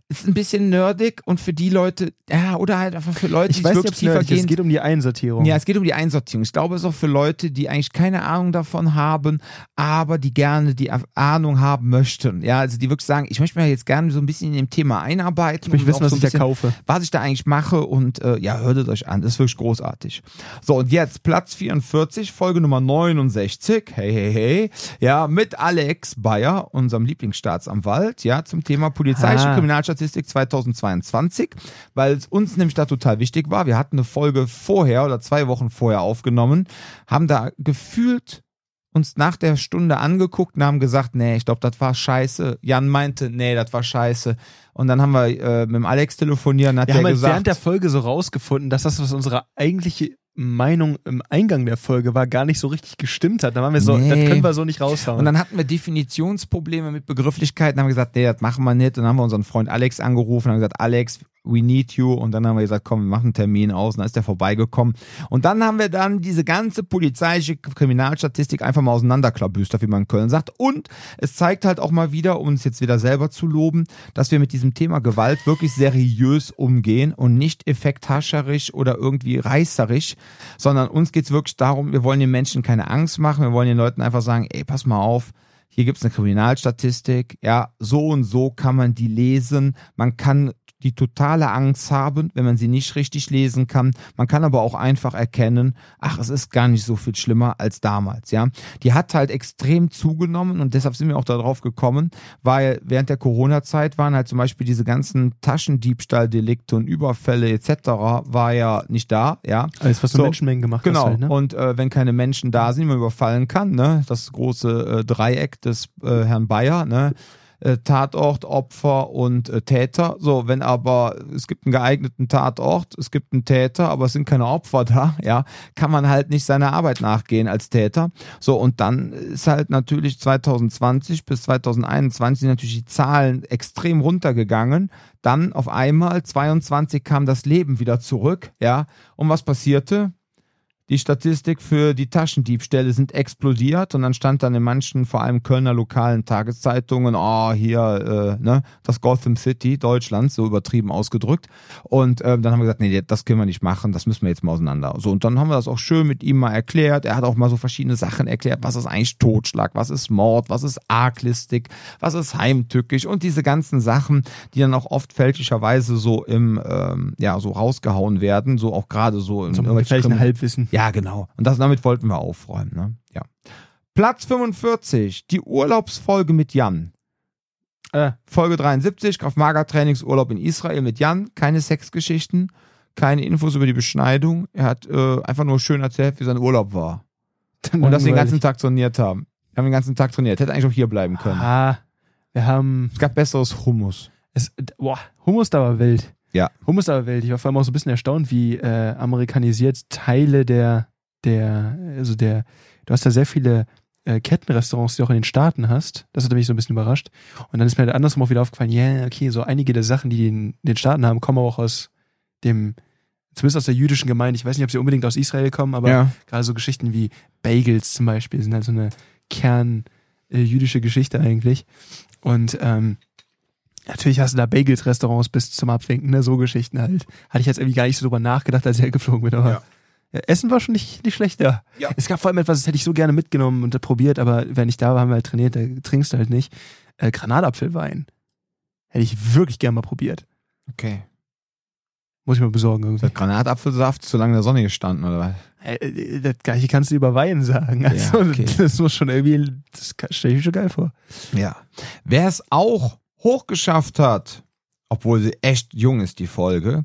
ist ein bisschen nerdig und für die Leute, ja, oder halt einfach für Leute, Ich die weiß wirklich es tiefer Es geht um die Einsortierung. ja, es geht um die Einsortierung. Ich glaube, es ist auch für Leute, die eigentlich keine Ahnung davon haben, aber die gerne die Ahnung haben möchten. Ja, also die wirklich sagen, ich möchte mich jetzt gerne so ein bisschen in dem Thema einarbeiten. ich möchte wissen, was so ich ein da bisschen, kaufe. was ich da eigentlich mache und äh, ja, hört euch an. Das ist wirklich großartig. So, und jetzt Platz 44, Folge Nummer 69. Hey, hey, hey. Ja, mit Alex Bayer, unserem Lieblingsstaatsanwalt, ja, zum Thema polizeiliche Ah. Kriminalstatistik 2022, weil es uns nämlich da total wichtig war. Wir hatten eine Folge vorher oder zwei Wochen vorher aufgenommen, haben da gefühlt uns nach der Stunde angeguckt und haben gesagt, nee, ich glaube, das war scheiße. Jan meinte, nee, das war scheiße. Und dann haben wir äh, mit dem Alex telefoniert und hat Wir der haben halt gesagt, während der Folge so rausgefunden, dass das, was unsere eigentliche Meinung im Eingang der Folge war, gar nicht so richtig gestimmt hat. Da waren wir so, Nee. das können wir so nicht raushauen. Und dann hatten wir Definitionsprobleme mit Begrifflichkeiten, haben gesagt, nee, das machen wir nicht. Und dann haben wir unseren Freund Alex angerufen und haben gesagt, Alex, we need you. Und dann haben wir gesagt, komm, wir machen einen Termin aus. Und dann ist der vorbeigekommen. Und dann haben wir dann diese ganze polizeiliche Kriminalstatistik einfach mal auseinanderklabüstert, wie man in Köln sagt. Und es zeigt halt auch mal wieder, um uns jetzt wieder selber zu loben, dass wir mit diesem Thema Gewalt wirklich seriös umgehen und nicht effekthascherisch oder irgendwie reißerisch, sondern uns geht's wirklich darum, wir wollen den Menschen keine Angst machen, wir wollen den Leuten einfach sagen, ey, pass mal auf, hier gibt's eine Kriminalstatistik, ja, so und so kann man die lesen, man kann die totale Angst haben, wenn man sie nicht richtig lesen kann. Man kann aber auch einfach erkennen, ach, es ist gar nicht so viel schlimmer als damals, ja. Die hat halt extrem zugenommen und deshalb sind wir auch darauf gekommen, weil während der Corona-Zeit waren halt zum Beispiel diese ganzen Taschendiebstahldelikte und Überfälle etc. war ja nicht da, ja. Alles, was du So, Menschenmengen gemacht Genau. hast. Halt, ne? Und äh, wenn keine Menschen da sind, die man überfallen kann, ne, das große äh, Dreieck des äh, Herrn Bayer, ne, äh, Tatort, Opfer und äh, Täter. So, wenn aber es gibt einen geeigneten Tatort, es gibt einen Täter, aber es sind keine Opfer da, ja, kann man halt nicht seiner Arbeit nachgehen als Täter. So, und dann ist halt natürlich 2020 bis 2021 sind natürlich die Zahlen extrem runtergegangen. Dann auf einmal 22 kam das Leben wieder zurück, ja. Und was passierte? Die Statistik für die Taschendiebstähle sind explodiert und dann stand dann in manchen, vor allem Kölner lokalen Tageszeitungen, oh, hier, äh, ne, das Gotham City Deutschlands, so übertrieben ausgedrückt. Und äh, dann haben wir gesagt, nee, das können wir nicht machen, das müssen wir jetzt mal auseinander. So, und dann haben wir das auch schön mit ihm mal erklärt. Er hat auch mal so verschiedene Sachen erklärt, was ist eigentlich Totschlag, was ist Mord, was ist Arglistik, was ist heimtückisch und diese ganzen Sachen, die dann auch oft fälschlicherweise so im, ähm, ja, so rausgehauen werden, so auch gerade so in Zum Krimi- Halbwissen. Ja, genau. Und das, damit wollten wir aufräumen. Ne? Ja. Platz 45, die Urlaubsfolge mit Jan. Äh, Folge 73, Kraft-Mager-Trainingsurlaub in Israel mit Jan. Keine Sexgeschichten, keine Infos über die Beschneidung. Er hat äh, einfach nur schön erzählt, wie sein Urlaub war. Und dass wir den ganzen Tag trainiert haben. Wir haben den ganzen Tag trainiert. Hätte eigentlich auch hier bleiben können. Ah, wir haben. Es gab besseres Hummus. Es, boah, Hummus da war wild. Ja. Wild. Ich war vor allem auch so ein bisschen erstaunt, wie äh, amerikanisiert Teile der, der, also der, du hast da sehr viele äh, Kettenrestaurants, die du auch in den Staaten hast. Das hat mich so ein bisschen überrascht. Und dann ist mir halt andersrum auch wieder aufgefallen, ja, yeah, okay, so einige der Sachen, die die in den Staaten haben, kommen auch aus dem, zumindest aus der jüdischen Gemeinde. Ich weiß nicht, ob sie unbedingt aus Israel kommen, aber ja. gerade so Geschichten wie Bagels zum Beispiel sind halt so eine Kern äh, jüdische Geschichte eigentlich. Und ähm, natürlich hast du da Bagels-Restaurants bis zum Abwinken, ne? so Geschichten halt. Hatte ich jetzt irgendwie gar nicht so drüber nachgedacht, als ich hergeflogen bin, aber Ja. ja, Essen war schon nicht, nicht schlecht, ja. Ja. Es gab vor allem etwas, das hätte ich so gerne mitgenommen und probiert, aber wenn ich da war, haben wir halt trainiert, da trinkst du halt nicht. Äh, Granatapfelwein. Hätte ich wirklich gerne mal probiert. Okay. Muss ich mal besorgen irgendwie. Granatapfelsaft zu lange in der Sonne gestanden, oder was? Äh, äh, Das gleiche kannst du über Wein sagen. Also, okay. das muss schon irgendwie, das stelle ich mir schon geil vor. Ja. Wer es auch hochgeschafft hat, obwohl sie echt jung ist, die Folge,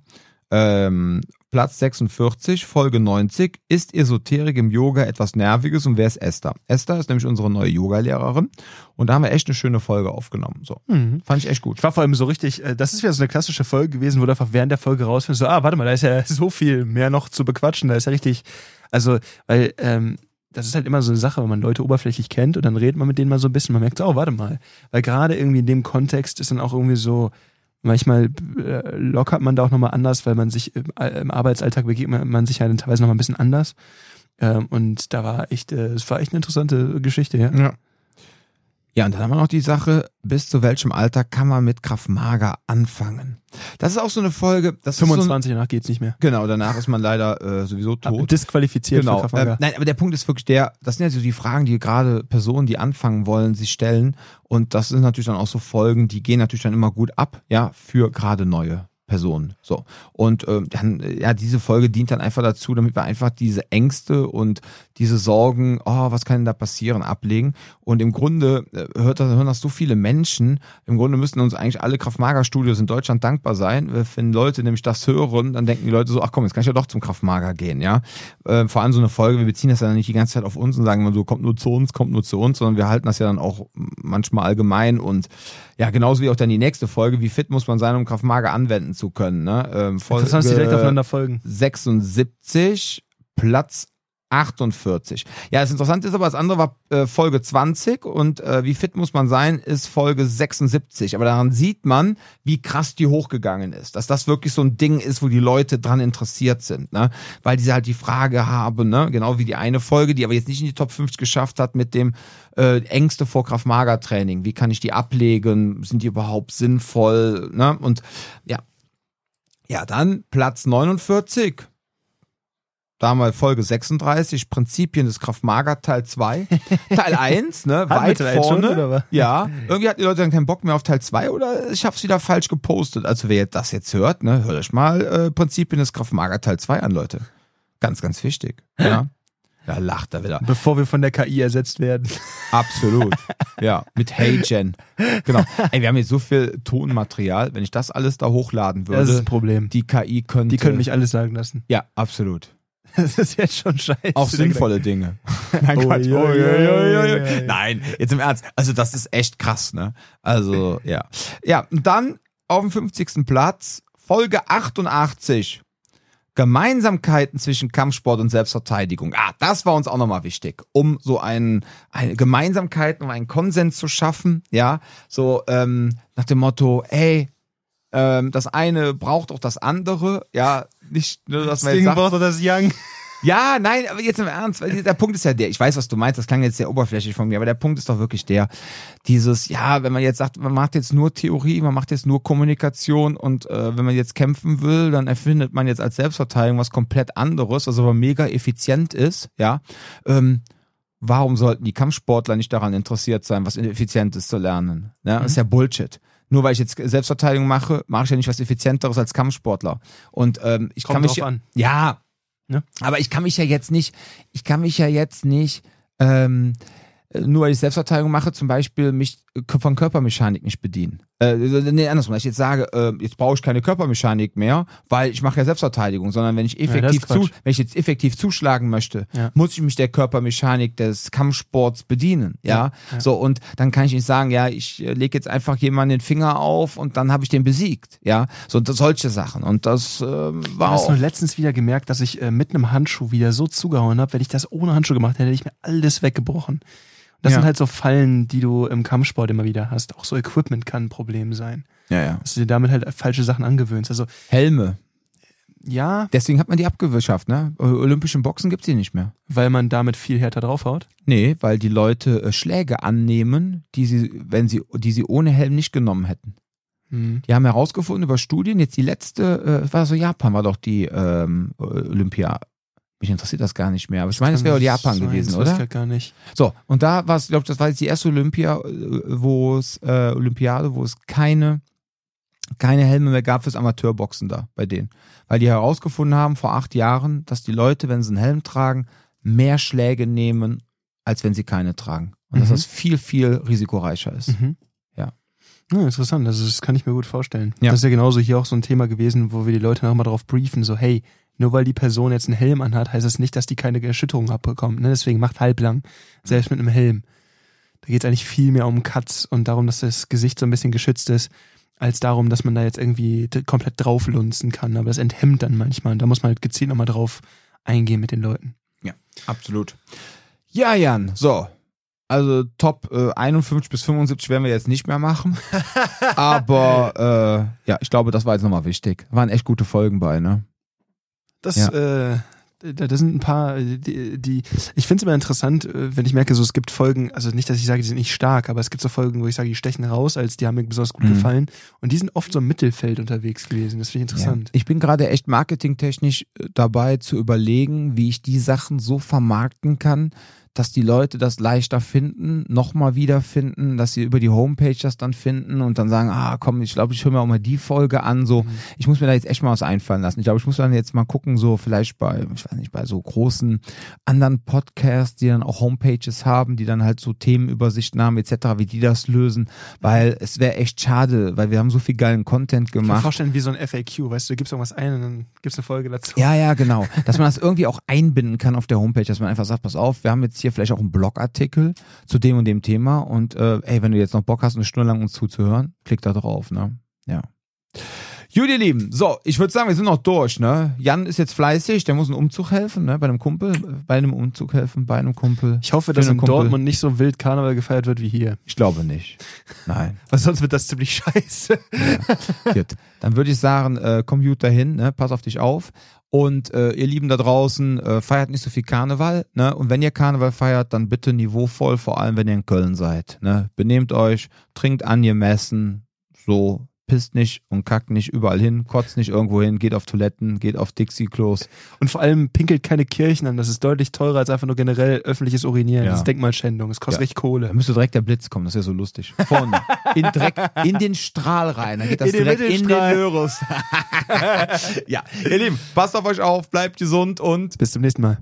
ähm, Platz 46, Folge 90, ist Esoterik im Yoga etwas Nerviges und wer ist Esther? Esther ist nämlich unsere neue Yoga-Lehrerin und da haben wir echt eine schöne Folge aufgenommen. So. Fand ich echt gut. Ich war vor allem so richtig, äh, das ist wieder so eine klassische Folge gewesen, wo du einfach während der Folge rausfindest, so, ah, warte mal, da ist ja so viel mehr noch zu bequatschen, da ist ja richtig, also, weil, ähm, das ist halt immer so eine Sache, wenn man Leute oberflächlich kennt und dann redet man mit denen mal so ein bisschen, man merkt so, oh, warte mal. Weil gerade irgendwie in dem Kontext ist dann auch irgendwie so, manchmal äh, lockert man da auch nochmal anders, weil man sich im, äh, Arbeitsalltag begegnet man sich dann teilweise nochmal ein bisschen anders. Ähm, und da war echt, äh, es war echt eine interessante Geschichte, ja. Ja. Ja, und dann haben wir noch die Sache, bis zu welchem Alter kann man mit Kraft Mager anfangen? Das ist auch so eine Folge, das ist so 25 danach geht's nicht mehr. ein, Genau, danach ist man leider äh, sowieso tot. Disqualifiziert Genau. Ähm, nein, aber der Punkt ist wirklich der, das sind ja so die Fragen, die gerade Personen, die anfangen wollen, sich stellen. Und das sind natürlich dann auch so Folgen, die gehen natürlich dann immer gut ab, ja, für gerade neue Personen. So. Und ähm, dann, äh, ja, diese Folge dient dann einfach dazu, damit wir einfach diese Ängste und diese Sorgen, oh, was kann denn da passieren, ablegen. Und im Grunde äh, hört das, hören das so viele Menschen. Im Grunde müssten uns eigentlich alle Kraft-Mager-Studios in Deutschland dankbar sein. Weil Wenn Leute nämlich das hören, dann denken die Leute so, ach komm, jetzt kann ich ja doch zum Kraft-Mager gehen, ja. Äh, vor allem so eine Folge, wir beziehen das ja nicht die ganze Zeit auf uns und sagen immer so, kommt nur zu uns, kommt nur zu uns, sondern wir halten das ja dann auch manchmal allgemein und ja, genauso wie auch dann die nächste Folge, wie fit muss man sein, um Kraft-Mager anwenden zu können, ne? Ähm, Folge dass die direkt aufeinander folgen. 76, Platz 48. Ja, das Interessante ist aber, das andere war äh, Folge 20 und äh, wie fit muss man sein, ist Folge 76. Aber daran sieht man, wie krass die hochgegangen ist. Dass das wirklich so ein Ding ist, wo die Leute dran interessiert sind, ne? Weil diese halt die Frage haben, ne? Genau wie die eine Folge, die aber jetzt nicht in die Top 50 geschafft hat mit dem äh, Ängste vor Kraft-Mager-Training. Wie kann ich die ablegen? Sind die überhaupt sinnvoll? Ne? Und ja. Ja, dann Platz 49 damals Folge 36, Prinzipien des Kraft-Mager, Teil 2. Teil 1, ne, weit eins schon, vorne. oder ja, irgendwie hatten die Leute dann keinen Bock mehr auf Teil 2 oder ich hab's wieder falsch gepostet. Also wer das jetzt hört, ne, hört euch mal äh, Prinzipien des Kraft-Mager Teil 2 an, Leute. Ganz, ganz wichtig. Ja. Da lacht er wieder. Bevor wir von der KI ersetzt werden. Absolut. Ja, mit Hey Jen. Genau. Ey, wir haben jetzt so viel Tonmaterial. Wenn ich das alles da hochladen Das ist würde, ein Problem. die KI könnte. Die können mich alles sagen lassen. Ja, absolut. Das ist jetzt schon scheiße. Auch sinnvolle Dinge. Nein, Oh, Quatsch. Oh, ja. Nein, jetzt im Ernst. Also das ist echt krass, ne? Also, ja. Ja, und dann auf dem 50. Platz, Folge 88. Gemeinsamkeiten zwischen Kampfsport und Selbstverteidigung. Ah, das war uns auch nochmal wichtig, um so einen, eine Gemeinsamkeit, um einen Konsens zu schaffen, ja, so ähm, nach dem Motto, ey, ähm, das eine braucht auch das andere, ja, nicht nur, dass man jetzt sagt, braucht das Young. Ja, nein, aber jetzt im Ernst, weil der Punkt ist ja der, ich weiß, was du meinst, das klang jetzt sehr oberflächlich von mir, aber der Punkt ist doch wirklich der, dieses, ja, wenn man jetzt sagt, man macht jetzt nur Theorie, man macht jetzt nur Kommunikation und äh, wenn man jetzt kämpfen will, dann erfindet man jetzt als Selbstverteidigung was komplett anderes, was aber mega effizient ist, ja, ähm, warum sollten die Kampfsportler nicht daran interessiert sein, was Effizientes zu lernen? Ne? Das ist ja Bullshit. Nur weil ich jetzt Selbstverteidigung mache, mache ich ja nicht was Effizienteres als Kampfsportler. Und ähm, ich Kommt kann mich an. ja, Ne? aber ich kann mich ja jetzt nicht, ich kann mich ja jetzt nicht, ähm, nur weil ich Selbstverteidigung mache, zum Beispiel mich von Körpermechanik nicht bedienen. Äh, nee, andersrum, dass ich jetzt sage, äh, jetzt brauche ich keine Körpermechanik mehr, weil ich mache ja Selbstverteidigung, sondern wenn ich effektiv zu, Quatsch. wenn ich jetzt effektiv zuschlagen möchte, Ja. muss ich mich der Körpermechanik des Kampfsports bedienen, ja? Ja, ja. So und dann kann ich nicht sagen, ja, ich äh, lege jetzt einfach jemanden den Finger auf und dann habe ich den besiegt, ja? So das, solche Sachen und das Ich war habe auch nur letztens wieder gemerkt, dass ich äh, mit einem Handschuh wieder so zugehauen habe. Wenn ich das ohne Handschuh gemacht hätte, hätte ich mir alles weggebrochen. Das Ja. sind halt so Fallen, die du im Kampfsport immer wieder hast. Auch so Equipment kann ein Problem sein. ja, ja. Dass du dir damit halt falsche Sachen angewöhnst. Also Helme. ja, Deswegen hat man die abgeschafft, ne? Olympischen Boxen gibt's die nicht mehr. weil man damit viel härter draufhaut. Nee, weil die Leute äh, Schläge annehmen, die sie, wenn sie, die sie ohne Helm nicht genommen hätten. Hm. Die haben herausgefunden über Studien, jetzt die letzte, äh, war so Japan, war doch die ähm, Olympia. Mich interessiert das gar nicht mehr, aber ich meine, es wäre Japan sein, gewesen, ich oder? halt gar nicht. So, und da war es, glaube ich, das war jetzt die erste Olympia, äh, wo es, äh, Olympiade, wo es keine, keine Helme mehr gab fürs Amateurboxen da bei denen. Weil die herausgefunden haben vor acht Jahren, dass die Leute, wenn sie einen Helm tragen, mehr Schläge nehmen, als wenn sie keine tragen. Und dass Mhm. das viel, viel risikoreicher ist. Mhm. Ja. Ja, interessant. Also das kann ich mir gut vorstellen. Ja. Das ist ja genauso hier auch so ein Thema gewesen, wo wir die Leute nochmal darauf briefen, so hey, nur weil die Person jetzt einen Helm anhat, heißt das nicht, dass die keine Erschütterung abbekommt. Ne? Deswegen macht halblang, selbst mit einem Helm. Da geht es eigentlich viel mehr um Cuts und darum, dass das Gesicht so ein bisschen geschützt ist, als darum, dass man da jetzt irgendwie komplett drauflunzen kann. Aber das enthemmt dann manchmal. Und da muss man halt gezielt nochmal drauf eingehen mit den Leuten. Ja, absolut. Ja, Jan, so. Also Top äh, 51 bis 75 werden wir jetzt nicht mehr machen. Aber äh, ja, ich glaube, das war jetzt nochmal wichtig. Waren echt gute Folgen bei, ne? Das, Ja. äh, da, da sind ein paar, die, die ich finde es immer interessant, äh, wenn ich merke, so es gibt Folgen, also nicht, dass ich sage, die sind nicht stark, aber es gibt so Folgen, wo ich sage, die stechen raus, als die haben mir besonders gut Mhm. gefallen. Und die sind oft so im Mittelfeld unterwegs gewesen. Das finde ich interessant. Ja. Ich bin gerade echt marketingtechnisch äh, dabei zu überlegen, wie ich die Sachen so vermarkten kann, dass die Leute das leichter finden, nochmal wiederfinden, dass sie über die Homepage das dann finden und dann sagen, ah komm, ich glaube, ich höre mir auch mal die Folge an. So, ich muss mir da jetzt echt mal was einfallen lassen. Ich glaube, ich muss dann jetzt mal gucken, so vielleicht bei, ich weiß nicht, bei so großen anderen Podcasts, die dann auch Homepages haben, die dann halt so Themenübersichten haben, etc., wie die das lösen, weil es wäre echt schade, weil wir haben so viel geilen Content Ich kann mir gemacht. vorstellen, wie so ein FAQ, weißt du, du gibst irgendwas ein und dann gibst eine Folge dazu. Ja, ja, genau. Dass man das irgendwie auch einbinden kann auf der Homepage, dass man einfach sagt, pass auf, wir haben jetzt hier vielleicht auch einen Blogartikel zu dem und dem Thema und äh, ey, wenn du jetzt noch Bock hast, eine Stunde lang uns zuzuhören, klick da drauf, ne? Ja. Gut, ihr Lieben, so, ich würde sagen, wir sind noch durch, ne? Jan ist jetzt fleißig, der muss einen Umzug helfen, ne? Bei einem Kumpel, bei einem Umzug helfen, bei einem Kumpel. Ich hoffe, dass in Kumpel. Dortmund nicht so wild Karneval gefeiert wird wie hier. Ich glaube nicht. Nein. Weil sonst wird das ziemlich scheiße. Gut. Dann würde ich sagen, äh, komm gut dahin, ne? pass auf dich auf. Und äh, ihr Lieben da draußen, äh, feiert nicht so viel Karneval. Ne? Und wenn ihr Karneval feiert, dann bitte niveauvoll, vor allem wenn ihr in Köln seid. Ne? Benehmt euch, trinkt angemessen, so pisst nicht und kackt nicht überall hin, kotzt nicht irgendwo hin, geht auf Toiletten, geht auf Dixie-Klos. Und vor allem pinkelt keine Kirchen an. Das ist deutlich teurer als einfach nur generell öffentliches Urinieren. Ja. Das ist Denkmalschändung. Das kostet Ja. richtig Kohle. Da müsste direkt der Blitz kommen, das wäre so lustig. Vorne. In, direkt in den Strahl rein. Dann geht das In den direkt in den. Lörus. ja, ihr Lieben, passt auf euch auf, bleibt gesund und Bis zum nächsten Mal.